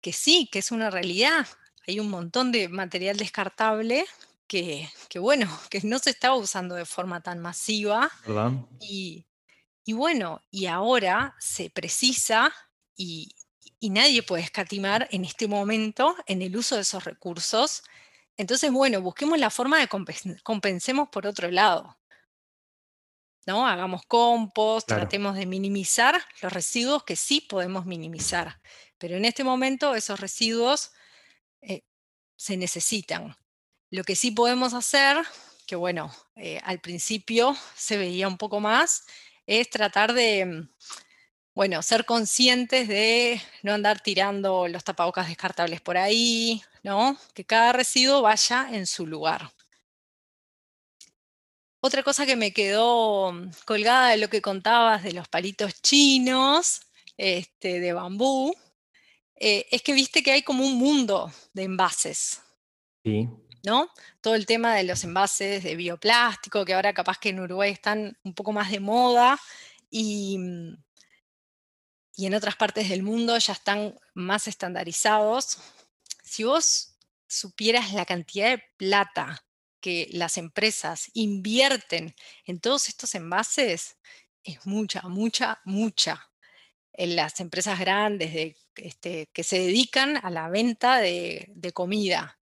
S2: Que sí, que es una realidad hay un montón de material descartable que, bueno, que no se estaba usando de forma tan masiva. Y, bueno, y ahora se precisa y, nadie puede escatimar en este momento en el uso de esos recursos. Entonces, bueno, busquemos la forma de compensemos por otro lado. ¿no? Hagamos compost, tratemos de minimizar los residuos que sí podemos minimizar. Pero en este momento esos residuos eh, se necesitan. Lo que sí podemos hacer, que bueno, eh, al principio se veía un poco más, es tratar de, mm, bueno, ser conscientes de no andar tirando los tapabocas descartables por ahí, ¿no? Que cada residuo vaya en su lugar. Otra cosa que me quedó mm, colgada de lo que contabas de los palitos chinos, este, de bambú, eh, es que viste que hay como un mundo de envases.
S1: Sí.
S2: ¿No? Todo el tema de los envases de bioplástico, que ahora capaz que en Uruguay están un poco más de moda y, mm, y en otras partes del mundo ya están más estandarizados. Si vos supieras la cantidad de plata que las empresas invierten en todos estos envases, es mucha, mucha, mucha. En las empresas grandes de este, que se dedican a la venta de, comida.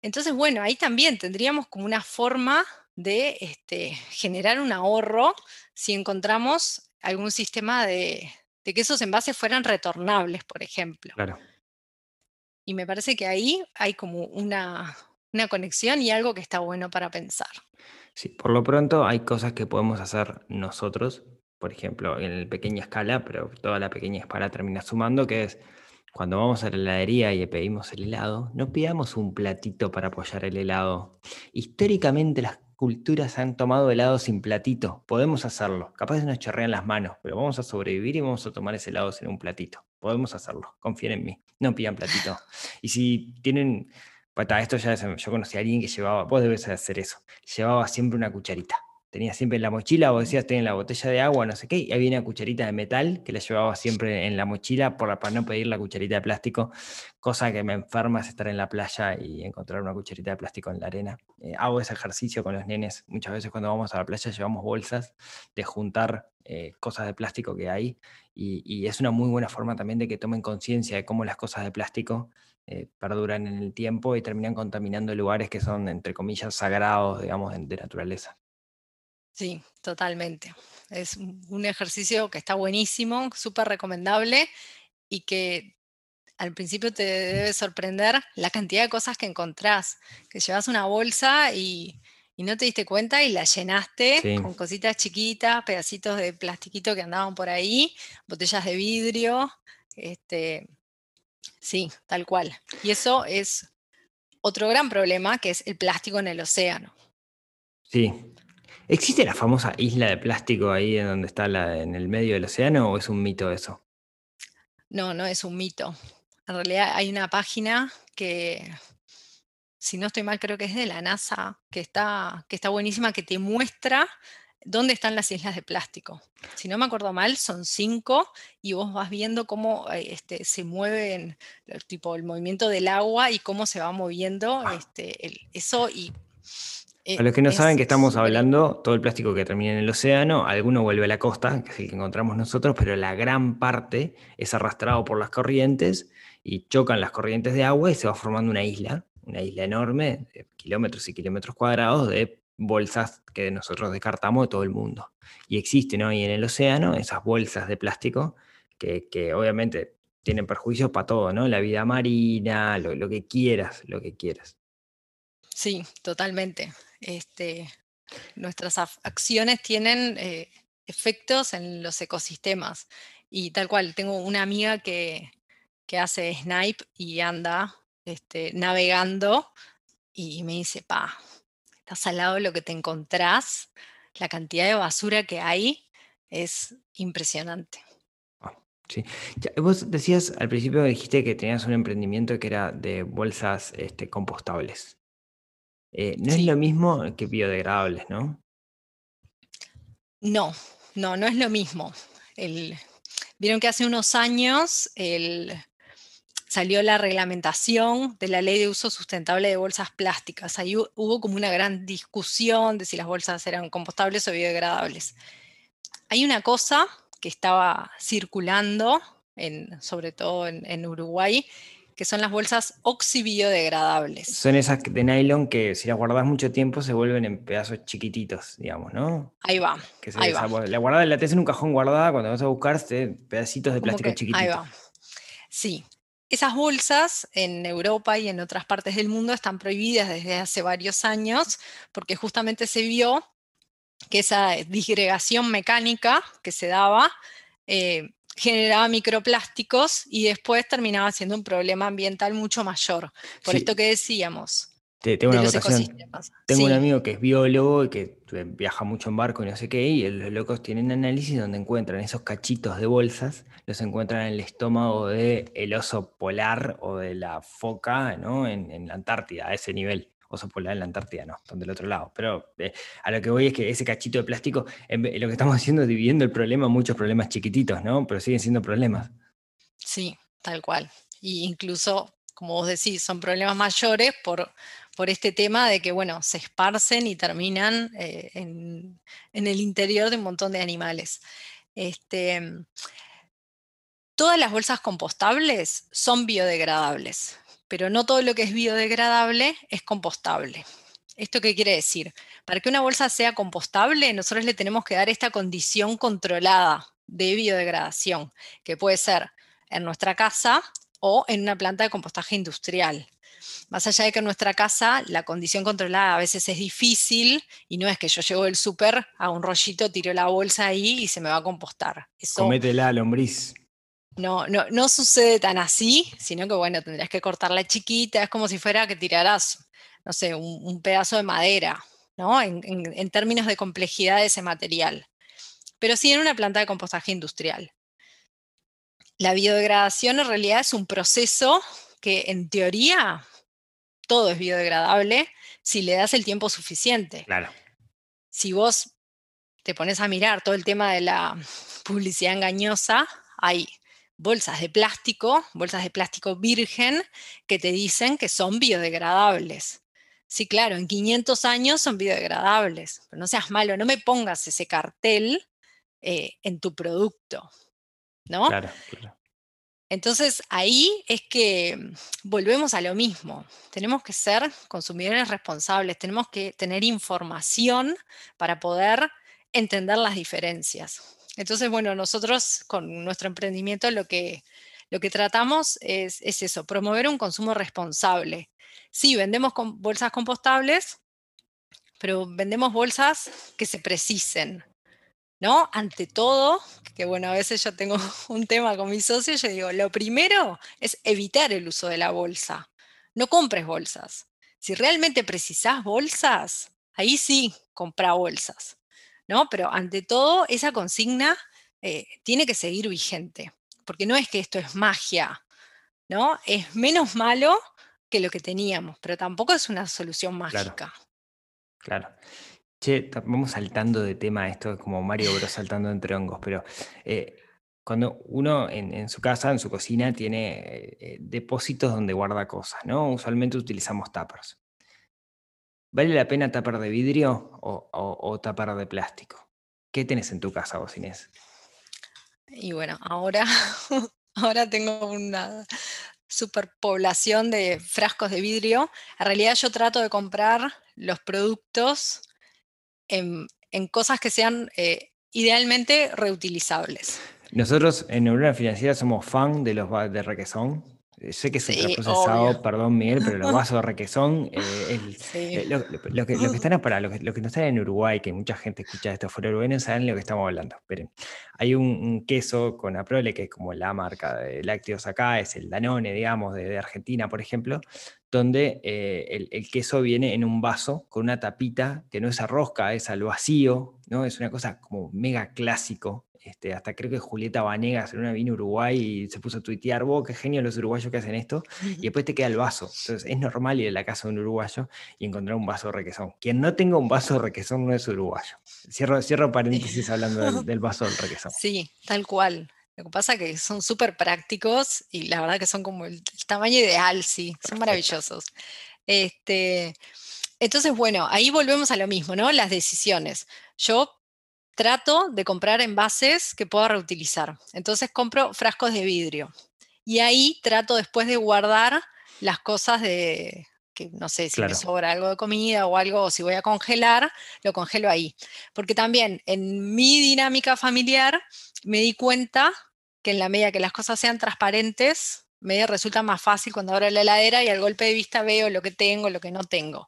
S2: Entonces, bueno, ahí también tendríamos como una forma de este, generar un ahorro si encontramos algún sistema de, que esos envases fueran retornables, por ejemplo.
S1: Claro.
S2: Y me parece que ahí hay como una, una conexión y algo que está bueno para pensar.
S1: Sí, por lo pronto hay cosas que podemos hacer nosotros por ejemplo, en pequeña escala, pero toda la pequeña escala termina sumando, que es cuando vamos a la heladería y pedimos el helado, no pidamos un platito para apoyar el helado. Históricamente las culturas han tomado helado sin platito. Podemos hacerlo. Capaz nos chorrean las manos, pero vamos a sobrevivir y vamos a tomar ese helado sin un platito. Podemos hacerlo. Confíen en mí. No pidan platito. Y si tienen... esto ya yo conocí a alguien que llevaba, vos debes hacer eso, llevaba siempre una cucharita tenía siempre en la mochila, o decías, tenía la botella de agua, no sé qué, y había una cucharita de metal que la llevaba siempre en la mochila por, para no pedir la cucharita de plástico, cosa que me enferma es estar en la playa y encontrar una cucharita de plástico en la arena. Eh, hago ese ejercicio con los nenes, muchas veces cuando vamos a la playa llevamos bolsas de juntar eh, cosas de plástico que hay, y, es una muy buena forma también de que tomen conciencia de cómo las cosas de plástico eh, perduran en el tiempo y terminan contaminando lugares que son, entre comillas, sagrados, digamos, de naturaleza.
S2: Sí, totalmente. Es un ejercicio que está buenísimo, súper recomendable y que al principio te debe sorprender la cantidad de cosas que encontrás, que llevas una bolsa y, no te diste cuenta y la llenaste con cositas chiquitas, pedacitos de plastiquito que andaban por ahí, botellas de vidrio, este, sí, tal cual. Y eso es otro gran problema, que es el plástico en el océano.
S1: Sí, ¿Existe la famosa isla de plástico ahí en donde está la, en el medio del océano o es un mito eso?
S2: No, no es un mito. En realidad hay una página que, si no estoy mal, creo que es de la NASA, que está, que está buenísima, que te muestra dónde están las islas de plástico. Si no me acuerdo mal, son cinco y vos vas viendo cómo eh, este, se mueven, tipo el movimiento del agua y cómo se va moviendo ah. este, eso y
S1: a los que no saben que estamos hablando, todo el plástico que termina en el océano, alguno vuelve a la costa, que es el que encontramos nosotros, pero la gran parte es arrastrado por las corrientes y chocan las corrientes de agua y se va formando una isla, una isla enorme, de kilómetros y kilómetros cuadrados de bolsas que nosotros descartamos de todo el mundo. Y existen hoy en el océano esas bolsas de plástico que, obviamente tienen perjuicios para todo, ¿no? La vida marina, lo que quieras, lo que quieras.
S2: Sí, totalmente. Este, nuestras acciones tienen eh, efectos en los ecosistemas. Y tal cual, tengo una amiga que, hace snipe y anda este, navegando y me dice, pa, estás al lado de lo que te encontrás, la cantidad de basura que hay es impresionante.
S1: Ah, sí. vos decías al principio, dijiste que tenías un emprendimiento que era de bolsas este, compostables. Eh, no es lo mismo que biodegradables, ¿no?
S2: No, no, no es lo mismo. Vieron que hace unos años salió la reglamentación de la ley de uso sustentable de bolsas plásticas. Ahí hubo como una gran discusión de si las bolsas eran compostables o biodegradables. Hay una cosa que estaba circulando, sobre todo en Uruguay, que son las bolsas oxibiodegradables.
S1: Son esas de nylon que si las guardas mucho tiempo se vuelven en pedazos chiquititos, digamos, ¿no?
S2: Ahí va. ahí va.
S1: La guardas, la tenés en un cajón guardada, cuando vas a buscar pedacitos de plástico chiquititos. Ahí va.
S2: Sí. Esas bolsas en Europa y en otras partes del mundo están prohibidas desde hace varios años porque justamente se vio que esa disgregación mecánica que se daba eh, generaba microplásticos y después terminaba siendo un problema ambiental mucho mayor. Por esto que decíamos.
S1: tengo una Tengo un amigo que es biólogo y que eh, viaja mucho en barco y no sé qué, y los locos tienen análisis donde encuentran esos cachitos de bolsas, los encuentran en el estómago del el oso polar o de la foca ¿no? en, en la Antártida, a ese nivel oso polar en la Antártida, no, están del otro lado. Pero eh, a lo que voy es que ese cachito de plástico, lo que estamos haciendo es dividiendo el problema muchos problemas chiquititos, ¿no? Pero siguen siendo problemas.
S2: Sí, tal cual. Y incluso, como vos decís, son problemas mayores por, por este tema de que, bueno, se esparcen y terminan eh, en, en, el interior de un montón de animales. Este, todas las bolsas compostables son biodegradables pero no todo lo que es biodegradable es compostable. ¿Esto qué quiere decir? Para que una bolsa sea compostable, nosotros le tenemos que dar esta condición controlada de biodegradación, que puede ser en nuestra casa o en una planta de compostaje industrial. Más allá de que en nuestra casa la condición controlada a veces es difícil y no es que yo llego del súper a un rollito, tiro la bolsa ahí y se me va a compostar.
S1: Eso, Cométela, lombriz
S2: no, no, no sucede tan así, sino que bueno, tendrías que cortarla chiquita, es como si fuera que tiraras, no sé, un, pedazo de madera, ¿no? En, en, términos de complejidad de ese material. Pero sí en una planta de compostaje industrial. La biodegradación en realidad es un proceso que en teoría todo es biodegradable si le das el tiempo suficiente.
S1: Claro.
S2: Si vos te pones a mirar todo el tema de la publicidad engañosa, hay bolsas de plástico, bolsas de plástico virgen, que te dicen que son biodegradables. Sí, claro, en 500 años son biodegradables, pero no seas malo, no me pongas ese cartel eh, en tu producto, ¿no?
S1: Claro, claro.
S2: Entonces ahí es que volvemos a lo mismo. Tenemos que ser consumidores responsables, tenemos que tener información para poder entender las diferencias. Entonces, bueno, nosotros con nuestro emprendimiento lo que, lo que tratamos es, eso, promover un consumo responsable. Sí, vendemos bolsas compostables, pero vendemos bolsas que se precisen, ¿no? Ante todo, que bueno, a veces yo tengo un tema con mis socios, yo digo, lo primero es evitar el uso de la bolsa. No compres bolsas. Si realmente precisás bolsas, ahí sí, compra bolsas. ¿No? Pero ante todo, esa consigna eh, tiene que seguir vigente, porque no es que esto es magia, ¿no? Es menos malo que lo que teníamos, pero tampoco es una solución mágica.
S1: Claro. Che, vamos saltando de tema, esto es como Mario Bros saltando entre hongos, pero eh, cuando uno en, su casa, en su cocina, tiene eh, depósitos donde guarda cosas, ¿no? Usualmente utilizamos tuppers. ¿Vale la pena tapar de vidrio o, tapar de plástico? ¿Qué tenés en tu casa vos, Inés?
S2: Y bueno, ahora, ahora tengo una superpoblación de frascos de vidrio. En realidad yo trato de comprar los productos en, cosas que sean eh, idealmente reutilizables.
S1: Nosotros en Neurona Financiera somos fan de los de requesón. Eh, sé que es procesado, perdón Miguel, pero los vasos de requesón, eh, eh, lo, que, están para los que, no están en Uruguay, que mucha gente escucha esto fuera de Uruguay, no saben lo que estamos hablando. Esperen, hay un, queso con Aprole, que es como la marca de lácteos acá, es el Danone, digamos, de, Argentina, por ejemplo. donde eh, el, el queso viene en un vaso con una tapita que no es a rosca, es al vacío, ¿no? Es una cosa como mega clásico. Este, hasta creo que Julieta Vanegas en una vino Uruguay y se puso a tuitear, vos, qué genio los uruguayos que hacen esto, y después te queda el vaso. Entonces es normal ir a la casa de un uruguayo y encontrar un vaso de requesón. Quien no tenga un vaso de requesón no es uruguayo. Cierro, cierro paréntesis hablando del, del vaso del requesón.
S2: Sí, tal cual. Lo que pasa es que son súper prácticos y la verdad que son como el, el tamaño ideal, sí, son maravillosos. Este, entonces, bueno, ahí volvemos a lo mismo, ¿no? Las decisiones. Yo trato de comprar envases que pueda reutilizar. Entonces compro frascos de vidrio. Y ahí trato después de guardar las cosas de, que no sé, si
S1: Claro.
S2: me sobra algo de comida o algo, o si voy a congelar, lo congelo ahí. Porque también en mi dinámica familiar me di cuenta que en la medida que las cosas sean transparentes, me resulta más fácil cuando abro la heladera y al golpe de vista veo lo que tengo, lo que no tengo.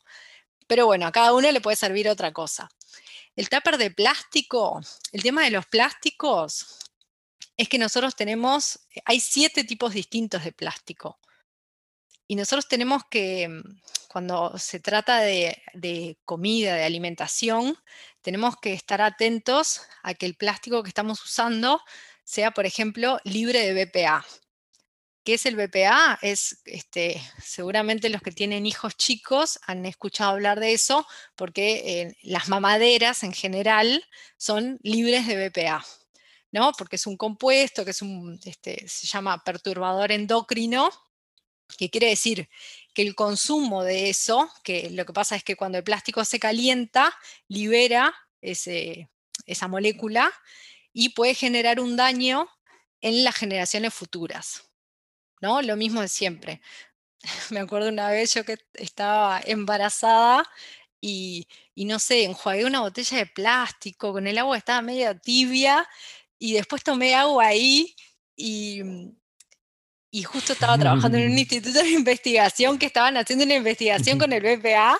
S2: Pero bueno, a cada uno le puede servir otra cosa. El tupper de plástico, el tema de los plásticos es que nosotros tenemos, hay siete tipos distintos de plástico. Y nosotros tenemos que, mm, cuando se trata de, de comida, de alimentación, tenemos que estar atentos a que el plástico que estamos usando sea, por ejemplo, libre de BPA. ¿Qué es el BPA? Es, este, seguramente los que tienen hijos chicos han escuchado hablar de eso, porque eh, las mamaderas en general son libres de BPA, ¿no? Porque es un compuesto que es un, este, se llama perturbador endocrino, que quiere decir que el consumo de eso, que lo que pasa es que cuando el plástico se calienta, libera ese- esa molécula y puede generar un daño en las generaciones futuras. ¿No? Lo mismo de siempre. Me acuerdo una vez yo que estaba embarazada y, y no sé, enjuagué una botella de plástico con el agua estaba medio tibia y después tomé agua ahí y, mm, y justo estaba trabajando en un instituto de investigación que estaban haciendo una investigación con el BPA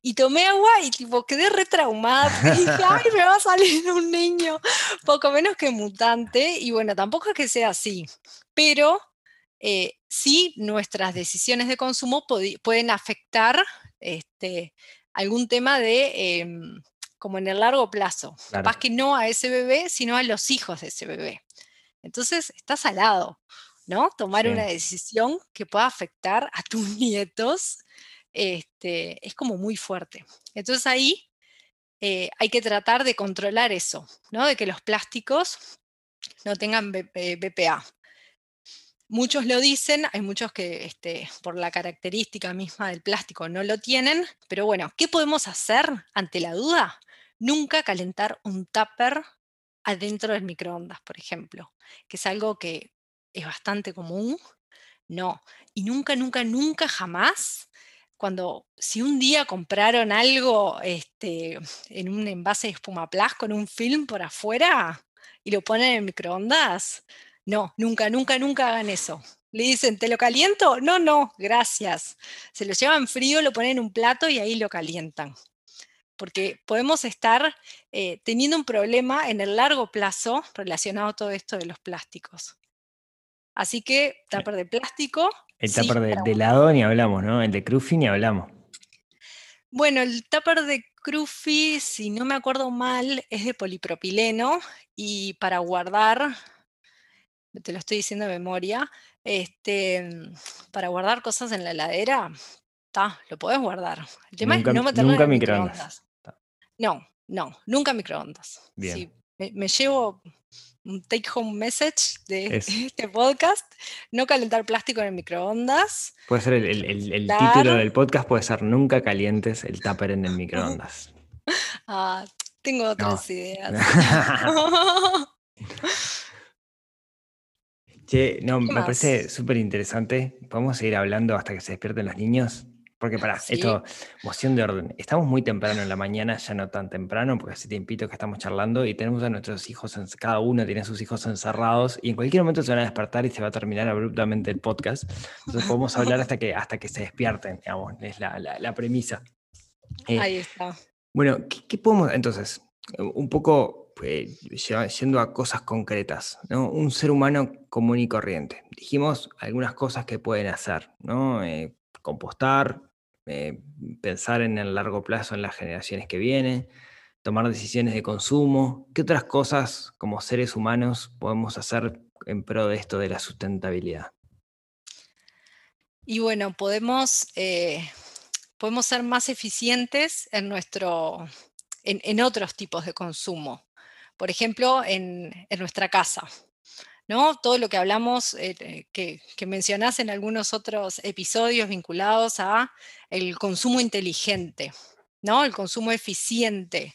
S2: y tomé agua y tipo quedé retraumada dije, ay, me va a salir un niño poco menos que mutante y bueno, tampoco es que sea así, pero eh, sí nuestras decisiones de consumo pueden afectar este, algún tema de, em, como en el largo plazo.
S1: Claro.
S2: Capaz que no a ese bebé, sino a los hijos de ese bebé. Entonces, estás al lado, ¿no? Tomar
S1: Sí.
S2: una decisión que pueda afectar a tus nietos este, es como muy fuerte. Entonces ahí eh, hay que tratar de controlar eso, ¿no? De que los plásticos no tengan B- eh, BPA. Muchos lo dicen, hay muchos que este, por la característica misma del plástico no lo tienen, pero bueno, ¿qué podemos hacer ante la duda? Nunca calentar un tupper adentro del microondas, por ejemplo, que es algo que es bastante común. No, y nunca, nunca, nunca jamás, cuando si un día compraron algo este, en un envase de espumaplas con un film por afuera y lo ponen en el microondas, no, nunca, nunca, nunca hagan eso. Le dicen, ¿te lo caliento? No, no, gracias. Se lo llevan frío, lo ponen en un plato y ahí lo calientan. Porque podemos estar eh, teniendo un problema en el largo plazo relacionado a todo esto de los plásticos. Así que tupper de plástico.
S1: El
S2: sí,
S1: tupper de, de helado ni hablamos, ¿no? El de Cruffy ni hablamos.
S2: Bueno, el tupper de Cruffy, si no me acuerdo mal, es de polipropileno y para guardar, te lo estoy diciendo de memoria, este, mm, para guardar cosas en la heladera, ta, lo podés guardar. El tema
S1: Nunca-
S2: es no meterlo
S1: nunca
S2: en
S1: microondas.
S2: microondas. No, no, nunca microondas.
S1: Bien.
S2: Sí, me, me llevo un take home message de este podcast, no calentar plástico en el microondas.
S1: Puede ser el, el- el- título del podcast, puede ser Nunca calientes el tupper en el microondas.
S2: Ah, tengo otras ideas.
S1: Che, no,
S2: ¿Qué
S1: me parece súper interesante. ¿Podemos seguir hablando hasta que se despierten los niños? Porque para
S2: Sí.
S1: esto, moción de orden. Estamos muy temprano en la mañana, ya no tan temprano, porque hace tiempito que estamos charlando y tenemos a nuestros hijos, cada uno tiene a sus hijos encerrados y en cualquier momento se van a despertar y se va a terminar abruptamente el podcast. Entonces podemos hablar hasta que, hasta que se despierten, digamos, es la, la- la premisa. Eh,
S2: Ahí está.
S1: bueno, ¿qué, qué podemos, entonces, un poco yendo a cosas concretas. Un ser humano común y corriente. Dijimos algunas cosas que pueden hacer, ¿no? Eh, compostar, eh, pensar en el largo plazo en las generaciones que vienen, tomar decisiones de consumo. ¿Qué otras cosas como seres humanos podemos hacer en pro de esto de la sustentabilidad?
S2: Y bueno, podemos, eh, podemos ser más eficientes en, nuestro, en, otros tipos de consumo. Por ejemplo, en, nuestra casa. ¿no? Todo lo que hablamos, eh, que, que, mencionás en algunos otros episodios vinculados a el consumo inteligente, ¿no? el consumo eficiente,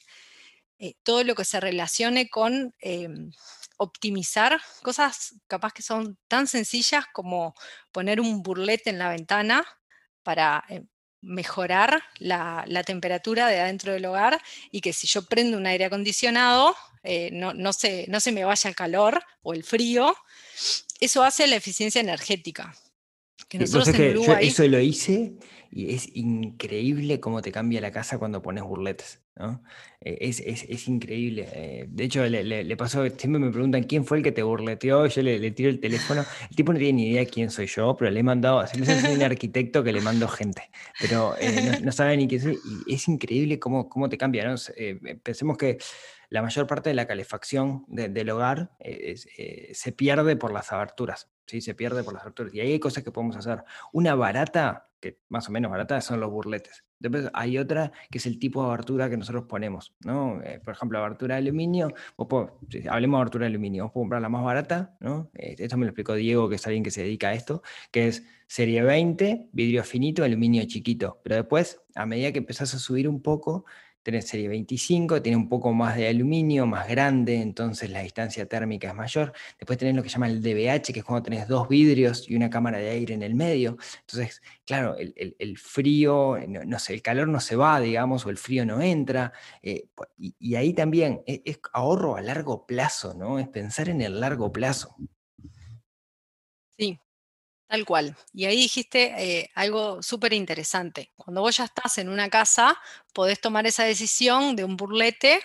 S2: eh, todo lo que se relacione con em, optimizar cosas capaz que son tan sencillas como poner un burlete en la ventana para eh, mejorar la, temperatura de adentro del hogar y que si yo prendo un aire acondicionado eh, no, se, no se me vaya el calor o el frío. Eso hace la eficiencia energética.
S1: Que nosotros en Uruguay... eso lo hice y es increíble cómo te cambia la casa cuando pones burletes. ¿no? Eh, es, es, es, increíble. Eh, de hecho, le, le, pasó, siempre me preguntan quién fue el que te burleteó, yo le, le, tiro el teléfono. El tipo no tiene ni idea quién soy yo, pero le he mandado, me hace un arquitecto que le mando gente, pero eh, no, sabe ni quién soy. Y es increíble cómo, cómo te cambia. ¿no? pensemos que la mayor parte de la calefacción del hogar se pierde por las aberturas. ¿sí? Se pierde por las aberturas. Y ahí hay cosas que podemos hacer. Una barata que más o menos baratas, son los burletes. Después hay otra que es el tipo de abertura que nosotros ponemos, ¿no? Eh, por ejemplo, abertura de aluminio, hablemos de abertura de aluminio, vos podés comprar la más barata, ¿no? Eh, esto me lo explicó Diego, que es alguien que se dedica a esto, que es serie 20, vidrio finito, aluminio chiquito. Pero después, a medida que empezás a subir un poco, tenés serie 25, tiene un poco más de aluminio, más grande, entonces la distancia térmica es mayor. Después tenés lo que se llama el DBH, que es cuando tenés dos vidrios y una cámara de aire en el medio. Entonces, claro, el, frío, no, sé, el calor no se va, digamos, o el frío no entra. Eh, y, ahí también es, es ahorro a largo plazo, ¿no? Es pensar en el largo plazo.
S2: Tal cual. Y ahí dijiste eh, algo súper interesante. Cuando vos ya estás en una casa, podés tomar esa decisión de un burlete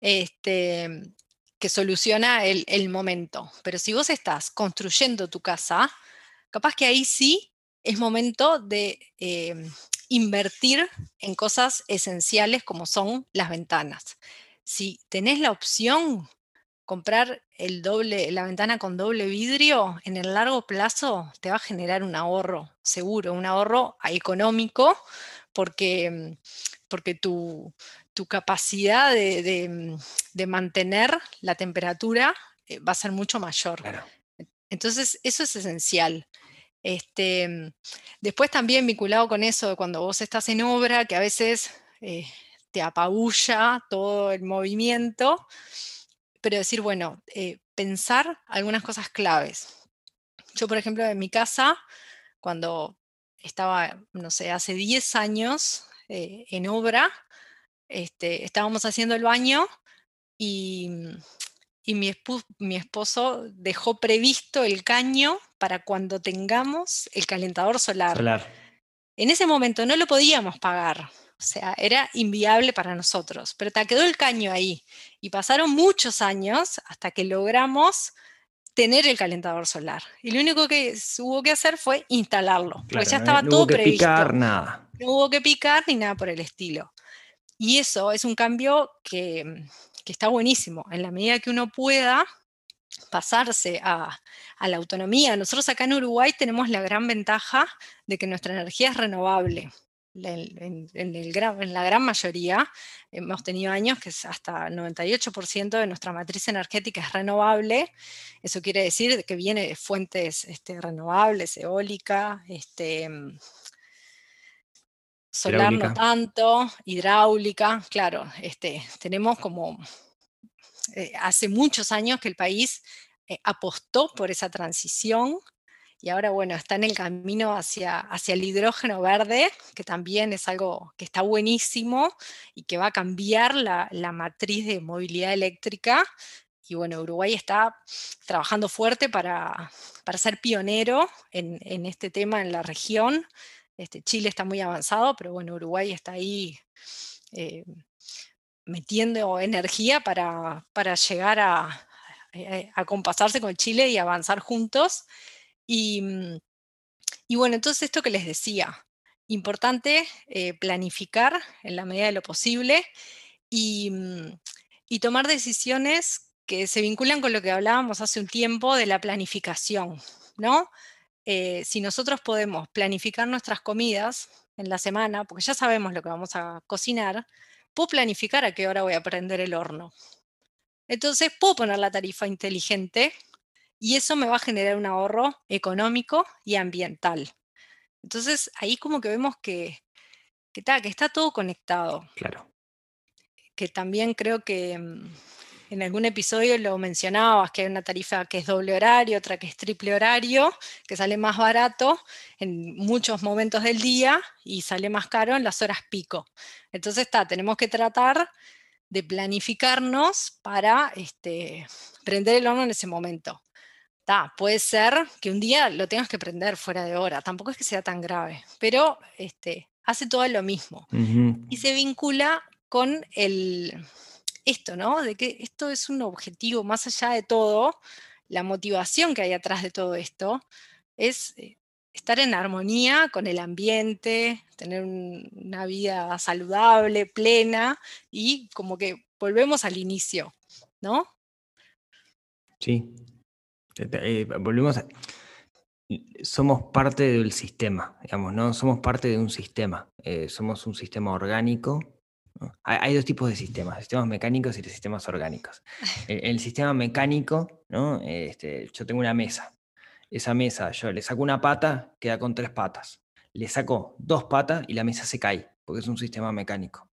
S2: este, que soluciona el, momento. Pero si vos estás construyendo tu casa, capaz que ahí sí es momento de em, invertir en cosas esenciales como son las ventanas. Si tenés la opción, comprar el doble, la ventana con doble vidrio en el largo plazo te va a generar un ahorro seguro, un ahorro económico, porque, porque tu, capacidad mm, de, mantener la temperatura eh, va a ser mucho mayor. Entonces, eso es esencial. Este, después también vinculado con eso, de cuando vos estás en obra, que a veces eh, te apabulla todo el movimiento, pero decir, bueno, eh, pensar algunas cosas claves. Yo, por ejemplo, en mi casa, cuando estaba, no sé, hace 10 años eh, en obra, este, estábamos haciendo el baño y, mi, mi, esposo dejó previsto el caño para cuando tengamos el calentador solar. solar. En ese momento no lo podíamos pagar, o sea, era inviable para nosotros, pero te quedó el caño ahí. Y pasaron muchos años hasta que logramos tener el calentador solar. Y lo único que hubo que hacer fue instalarlo, porque ya estaba todo previsto. No hubo que picar nada. No hubo que picar ni nada por el estilo. Y eso es un cambio que, que está buenísimo. En la medida que uno pueda pasarse a, a, la autonomía. Nosotros acá en Uruguay tenemos la gran ventaja de que nuestra energía es renovable en, en, la gran mayoría, hemos tenido años que hasta 98% de nuestra matriz energética es renovable. Eso quiere decir que viene de fuentes este, renovables, eólica, este, solar no tanto, hidráulica. Claro, este, tenemos como eh, hace muchos años que el país eh, apostó por esa transición y ahora, bueno, está en el camino hacia, hacia el hidrógeno verde, que también es algo que está buenísimo y que va a cambiar la, matriz de movilidad eléctrica. Y bueno, Uruguay está trabajando fuerte para, ser pionero en, este tema en la región. Este, Chile está muy avanzado, pero bueno, Uruguay está ahí eh, metiendo energía para, llegar a, a compasarse con Chile y avanzar juntos. Mm, Y bueno, entonces esto que les decía, importante eh, planificar en la medida de lo posible y, mm, y tomar decisiones que se vinculan con lo que hablábamos hace un tiempo de la planificación, ¿no? Eh, si nosotros podemos planificar nuestras comidas en la semana, porque ya sabemos lo que vamos a cocinar, puedo planificar a qué hora voy a prender el horno. Entonces puedo poner la tarifa inteligente y eso me va a generar un ahorro económico y ambiental. Entonces ahí como que vemos que, que, que está todo conectado.
S1: Claro.
S2: Que también creo que mm, en algún episodio lo mencionabas, que hay una tarifa que es doble horario, otra que es triple horario, que sale más barato en muchos momentos del día y sale más caro en las horas pico. Entonces está, tenemos que tratar de planificarnos para este, prender el horno en ese momento. Puede ser que un día lo tengas que prender fuera de hora, tampoco es que sea tan grave, pero este, hace todo lo mismo. Y se vincula con el, esto, ¿no? De que esto es un objetivo más allá de todo, la motivación que hay atrás de todo esto es eh, estar en armonía con el ambiente, tener una vida saludable, plena y como que volvemos al inicio, ¿no?
S1: Sí. Eh, volvemos a... Somos parte del sistema, digamos, ¿no? Somos parte de un sistema. Eh, somos un sistema orgánico hay, dos tipos de sistemas, sistemas mecánicos y sistemas orgánicos. El, el sistema mecánico, ¿no? Este, yo tengo una mesa. Esa mesa, yo le saco una pata, queda con tres patas. Le saco dos patas y la mesa se cae, porque es un sistema mecánico.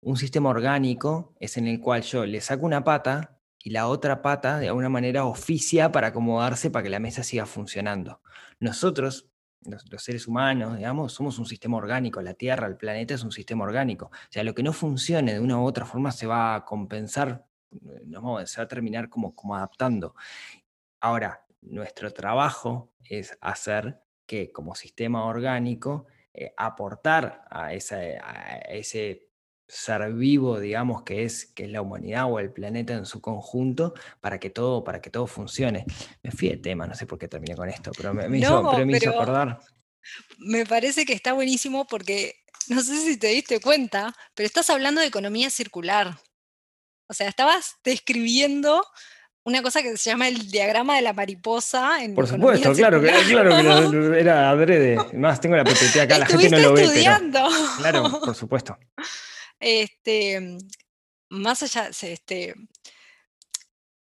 S1: Un sistema orgánico es en el cual yo le saco una pata y la otra pata de alguna manera oficia para acomodarse para que la mesa siga funcionando. Nosotros los, seres humanos, digamos, somos un sistema orgánico, la Tierra, el planeta es un sistema orgánico. O sea, lo que no funcione de una u otra forma se va a compensar, eh, se va a terminar como, como adaptando. Ahora, nuestro trabajo es hacer que como sistema orgánico, eh, aportar a, esa, a ese ser vivo, digamos, que es, que es la humanidad o el planeta en su conjunto, para que todo, para que todo funcione. Me fui de tema, no sé por qué terminé con esto, pero me, hizo, pero me hizo acordar.
S2: Me parece que está buenísimo porque, no sé si te diste cuenta, pero estás hablando de economía circular. O sea, estabas describiendo una cosa que se llama el diagrama de la mariposa. En
S1: Por supuesto, claro que, claro que era adrede. Más tengo la PPT acá, la gente no lo ve. Pero, claro, por supuesto.
S2: Este, más allá, este,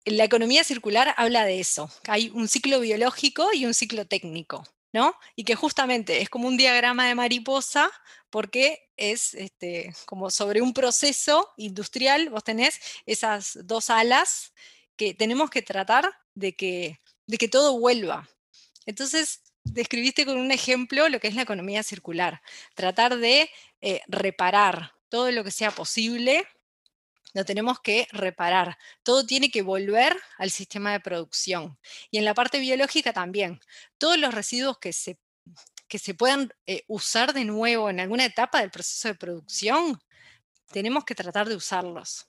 S2: la economía circular habla de eso. Hay un ciclo biológico y un ciclo técnico, ¿no? Y que justamente es como un diagrama de mariposa porque es este, como sobre un proceso industrial, vos tenés esas dos alas que tenemos que tratar de que, de que todo vuelva. Entonces, describiste con un ejemplo lo que es la economía circular, tratar de eh, reparar, todo lo que sea posible, lo tenemos que reparar. Todo tiene que volver al sistema de producción. Y en la parte biológica también. Todos los residuos que se, que se puedan eh, usar de nuevo en alguna etapa del proceso de producción, tenemos que tratar de usarlos.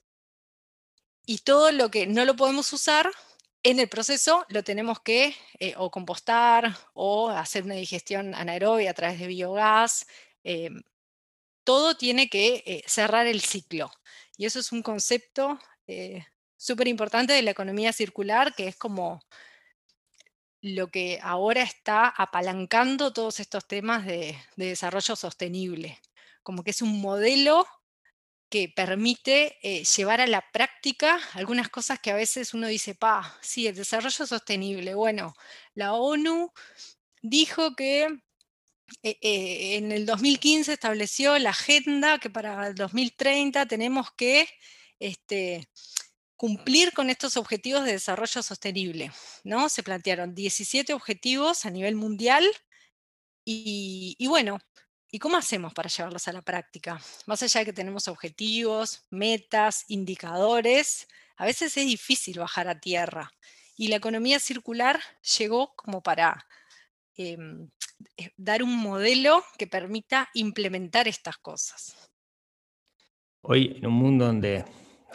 S2: Y todo lo que no lo podemos usar en el proceso lo tenemos que eh, o compostar o hacer una digestión anaerobia a través de biogás, em, todo tiene que eh, cerrar el ciclo. Y eso es un concepto eh, súper importante de la economía circular, que es como lo que ahora está apalancando todos estos temas de, desarrollo sostenible. Como que es un modelo que permite eh, llevar a la práctica algunas cosas que a veces uno dice, pa, sí, el desarrollo sostenible. Bueno, la ONU dijo que eh, eh, en el 2015 estableció la agenda que para el 2030 tenemos que este, cumplir con estos objetivos de desarrollo sostenible. ¿no? Se plantearon 17 objetivos a nivel mundial y, y bueno, ¿y cómo hacemos para llevarlos a la práctica? Más allá de que tenemos objetivos, metas, indicadores, a veces es difícil bajar a tierra. Y la economía circular llegó como para eh, dar un modelo que permita implementar estas cosas.
S1: Hoy, en un mundo donde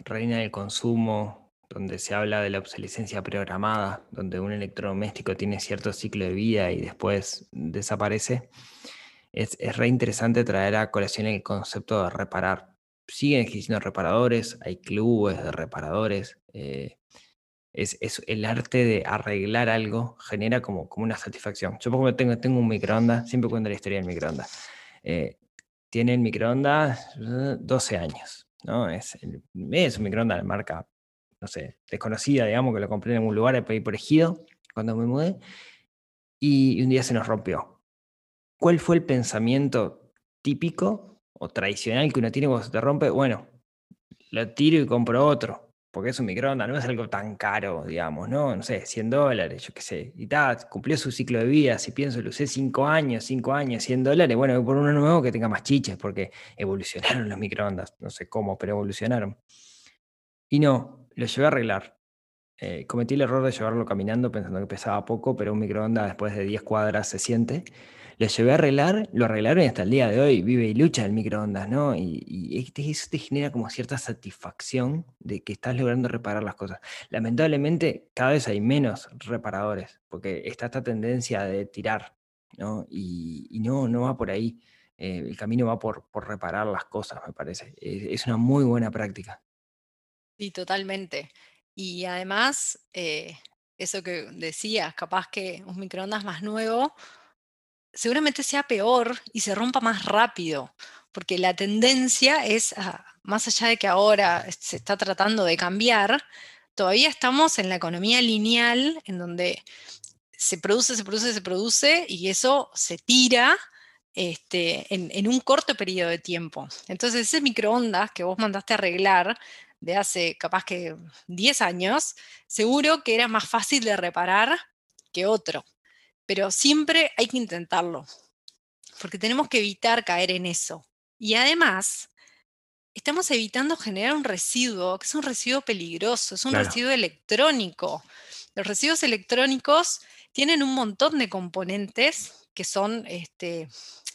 S1: reina el consumo, donde se habla de la obsolescencia programada, donde un electrodoméstico tiene cierto ciclo de vida y después desaparece, es, es re interesante traer a colación el concepto de reparar. Siguen existiendo reparadores, hay clubes de reparadores. Eh, es, el arte de arreglar algo, genera como, como una satisfacción. Yo porque tengo, tengo un microondas, siempre cuento la historia del microondas. Eh, tiene el microondas 12 años, ¿no? Es, es un microondas de marca, no sé, desconocida, digamos, que lo compré en algún lugar ahí por Ejido, cuando me mudé, y un día se nos rompió. ¿Cuál fue el pensamiento típico o tradicional que uno tiene cuando se te rompe? Bueno, lo tiro y compro otro porque es un microondas, no es algo tan caro, digamos, ¿no? No sé, 100 dólares, yo qué sé. Y tal, cumplió su ciclo de vida, si pienso, lo usé 5 años, 5 años, 100 dólares, bueno, por uno nuevo que tenga más chiches, porque evolucionaron los microondas, no sé cómo, pero evolucionaron. Y no, lo llevé a arreglar. Eh, cometí el error de llevarlo caminando pensando que pesaba poco, pero un microondas después de 10 cuadras se siente. Lo llevé a arreglar, lo arreglaron y hasta el día de hoy vive y lucha el microondas, ¿no? Y, eso te genera como cierta satisfacción de que estás logrando reparar las cosas. Lamentablemente, cada vez hay menos reparadores, porque está esta tendencia de tirar, ¿no? Y, no, no va por ahí. Eh, el camino va por, por, reparar las cosas, me parece. Es, una muy buena práctica.
S2: Sí, totalmente. Y además, eh, eso que decías, capaz que un microondas más nuevo seguramente sea peor y se rompa más rápido, porque la tendencia es, más allá de que ahora se está tratando de cambiar, todavía estamos en la economía lineal, en donde se produce, se produce, se produce y eso se tira este, en, en, un corto periodo de tiempo. Entonces ese microondas que vos mandaste a arreglar de hace capaz que 10 años, seguro que era más fácil de reparar que otro pero siempre hay que intentarlo, porque tenemos que evitar caer en eso. Y además, estamos evitando generar un residuo, que es un residuo peligroso, es un residuo electrónico. Los residuos electrónicos tienen un montón de componentes que son este,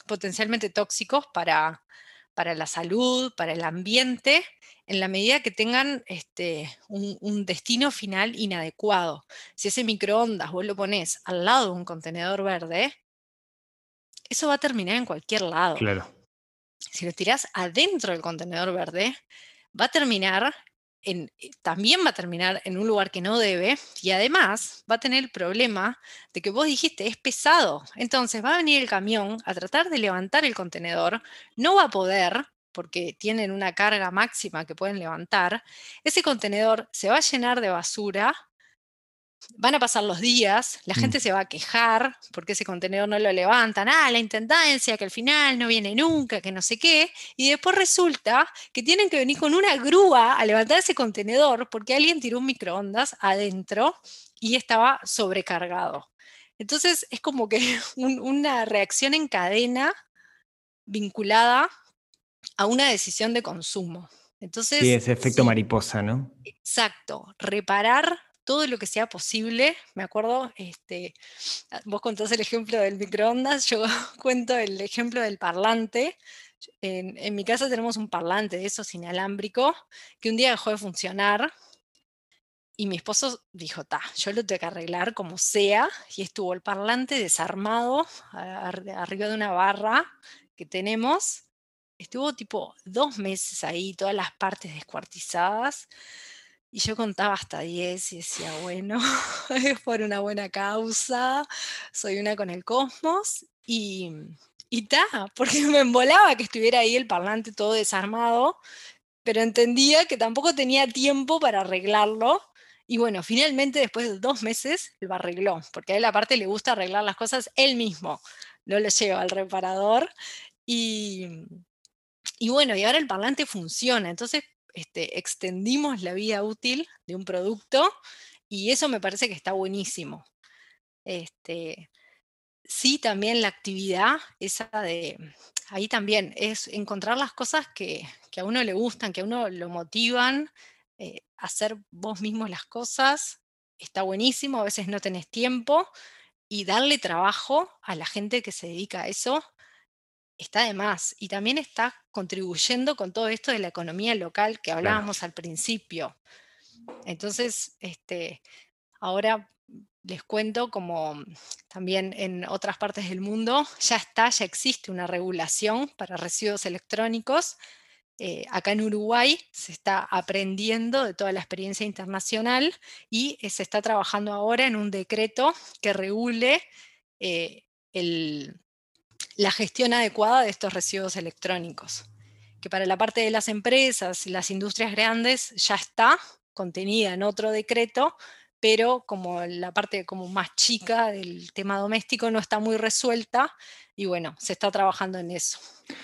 S2: potencialmente tóxicos para, para la salud, para el ambiente, en la medida que tengan este, un, destino final inadecuado. Si ese microondas vos lo pones al lado de un contenedor verde, eso va a terminar en cualquier lado.
S1: Claro.
S2: Si lo tirás adentro del contenedor verde, va a terminar en, eh, también va a terminar en un lugar que no debe y además va a tener el problema de que vos dijiste es pesado. Entonces va a venir el camión a tratar de levantar el contenedor, no va a poder porque tienen una carga máxima que pueden levantar, ese contenedor se va a llenar de basura, van a pasar los días, la mm. gente se va a quejar porque ese contenedor no lo levantan, ah, la intendencia, que al final no viene nunca, que no sé qué, y después resulta que tienen que venir con una grúa a levantar ese contenedor porque alguien tiró un microondas adentro y estaba sobrecargado. Entonces es como que una reacción en cadena vinculada a una decisión de consumo. Entonces,
S1: sí, ese efecto mariposa, ¿no?
S2: Exacto, reparar todo lo que sea posible. Me acuerdo, este, ah, vos contás el ejemplo del microondas, yo cuento el ejemplo del parlante. En, en, mi casa tenemos un parlante de esos inalámbrico que un día dejó de funcionar y mi esposo dijo, ta, yo lo tengo que arreglar como sea y estuvo el parlante desarmado arriba de una barra que tenemos estuvo tipo dos meses ahí, todas las partes descuartizadas. Y yo contaba hasta 10 y decía, bueno, es por una buena causa, soy una con el cosmos. Y, y ta, porque me embolaba que estuviera ahí el parlante todo desarmado, pero entendía que tampoco tenía tiempo para arreglarlo. Y bueno, finalmente después de dos meses lo arregló, porque a él aparte le gusta arreglar las cosas él mismo, no lo lleva al reparador. Y, y bueno, y ahora el parlante funciona, entonces este, extendimos la vida útil de un producto y eso me parece que está buenísimo. Este, sí, también la actividad, esa de, ahí también es encontrar las cosas que, a uno le gustan, que a uno lo motivan, eh, hacer vos mismos las cosas, está buenísimo, a veces no tenés tiempo, y darle trabajo a la gente que se dedica a eso está de más. Y también está contribuyendo con todo esto de la economía local que hablábamos al principio. Entonces, este, ahora les cuento como también en otras partes del mundo ya está, ya existe una regulación para residuos electrónicos. Eh, acá en Uruguay se está aprendiendo de toda la experiencia internacional y se está trabajando ahora en un decreto que regule eh, la gestión adecuada de estos residuos electrónicos, que para la parte de las empresas y las industrias grandes ya está contenida en otro decreto, pero como la parte como más chica del tema doméstico no está muy resuelta y bueno, se está trabajando en eso.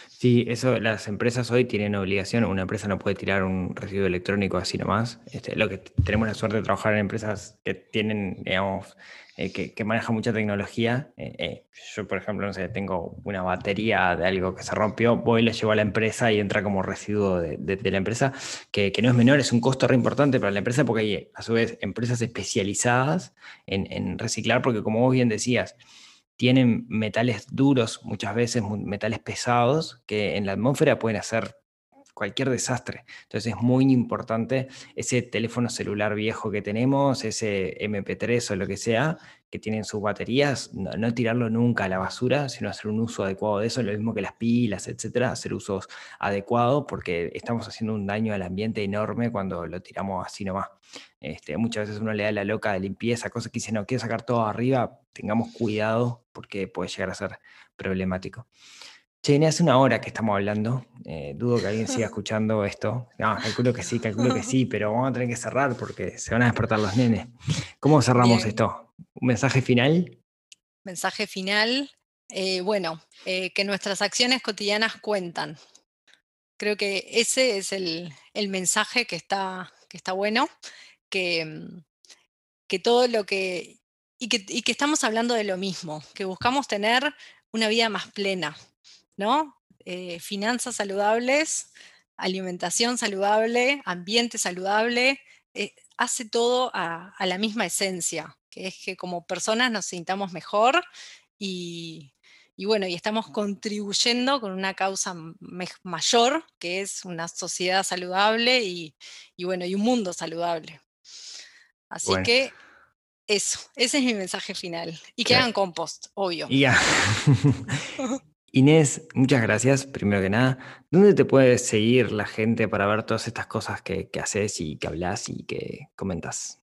S1: Sí, eso las empresas hoy tienen obligación, una empresa no puede tirar un residuo electrónico así nomás. Este, lo que tenemos la suerte de trabajar en empresas que tienen, digamos, eh, que, maneja mucha tecnología. Eh, eh, yo, por ejemplo, no sé, tengo una batería de algo que se rompió, voy, la llevo a la empresa y entra como residuo de, la empresa, que, no es menor, es un costo re importante para la empresa porque hay, a su vez, empresas especializadas en, en reciclar, porque como vos bien decías, tienen metales duros, muchas veces metales pesados, que en la atmósfera pueden hacer cualquier desastre. Entonces es muy importante ese teléfono celular viejo que tenemos, ese MP3 o lo que sea, que tienen sus baterías, no, tirarlo nunca a la basura, sino hacer un uso adecuado de eso, lo mismo que las pilas, etcétera, hacer usos adecuados porque estamos haciendo un daño al ambiente enorme cuando lo tiramos así nomás. Este, muchas veces uno le da la loca de limpieza, cosas que dice, no, quiero sacar todo arriba, tengamos cuidado porque puede llegar a ser problemático. Che, hace una hora que estamos hablando. Eh, dudo que alguien siga escuchando esto. No, calculo que sí, calculo que sí, pero vamos a tener que cerrar porque se van a despertar los nenes. ¿Cómo cerramos esto? ¿Un mensaje final?
S2: Mensaje final. Eh, bueno, eh, que nuestras acciones cotidianas cuentan. Creo que ese es el, mensaje que está, que está bueno, que, mm, que todo lo que y, que. y que estamos hablando de lo mismo, que buscamos tener una vida más plena, ¿no? Eh, finanzas saludables, alimentación saludable, ambiente saludable, eh, hace todo a, la misma esencia, que es que como personas nos sintamos mejor y, bueno, y estamos contribuyendo con una causa mayor, que es una sociedad saludable y, bueno, y un mundo saludable. Así que eso, ese es mi mensaje final. Y que hagan compost, obvio.
S1: ya. Inés, muchas gracias, primero que nada. ¿Dónde te puede seguir la gente para ver todas estas cosas que, haces y que hablas y que comentas?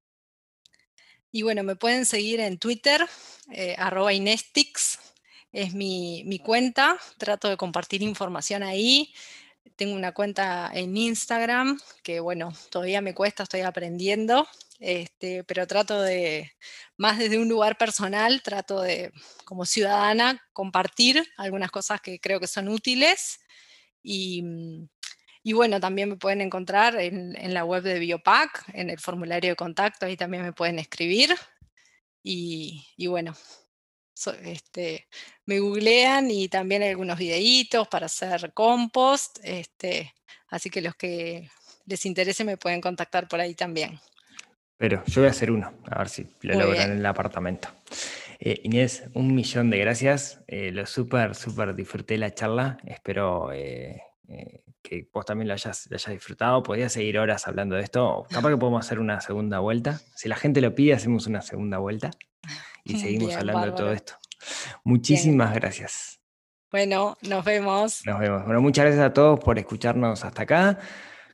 S2: Y bueno, me pueden seguir en Twitter, eh, arroba Inestix, es mi, mi, cuenta, trato de compartir información ahí. Tengo una cuenta en Instagram que bueno, todavía me cuesta, estoy aprendiendo, este, pero trato de, más desde un lugar personal, trato de, como ciudadana, compartir algunas cosas que creo que son útiles. Y, mm, bueno, también me pueden encontrar en, la web de Biopac, en el formulario de contacto, ahí también me pueden escribir. Y, bueno, este, me googlean y también hay algunos videitos para hacer compost. Este, así que los que les interese me pueden contactar por ahí también.
S1: Pero yo voy a hacer uno, a ver si lo logran en el apartamento. Eh, Inés, un millón de gracias. Eh, lo súper, súper disfruté la charla. Espero eh, que vos también lo hayas, disfrutado. Podría seguir horas hablando de esto. Capaz que podemos hacer una segunda vuelta. Si la gente lo pide, hacemos una segunda vuelta y seguimos hablando de todo esto. Muchísimas gracias.
S2: Bueno, nos vemos.
S1: Nos vemos. Bueno, muchas gracias a todos por escucharnos hasta acá.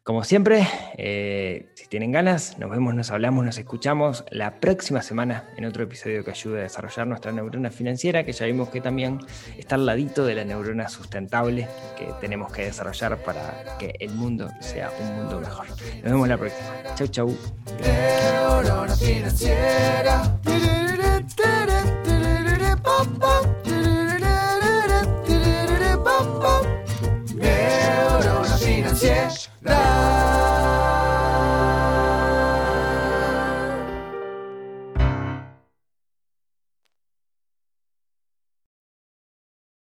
S1: Como siempre, eh, si tienen ganas, nos vemos, nos hablamos, nos escuchamos la próxima semana en otro episodio que ayude a desarrollar nuestra neurona financiera, que ya vimos que también está al ladito de la neurona sustentable que tenemos que desarrollar para que el mundo sea un mundo mejor. Nos vemos la próxima. Chau, chau. Neurona financiera. Dash, dash.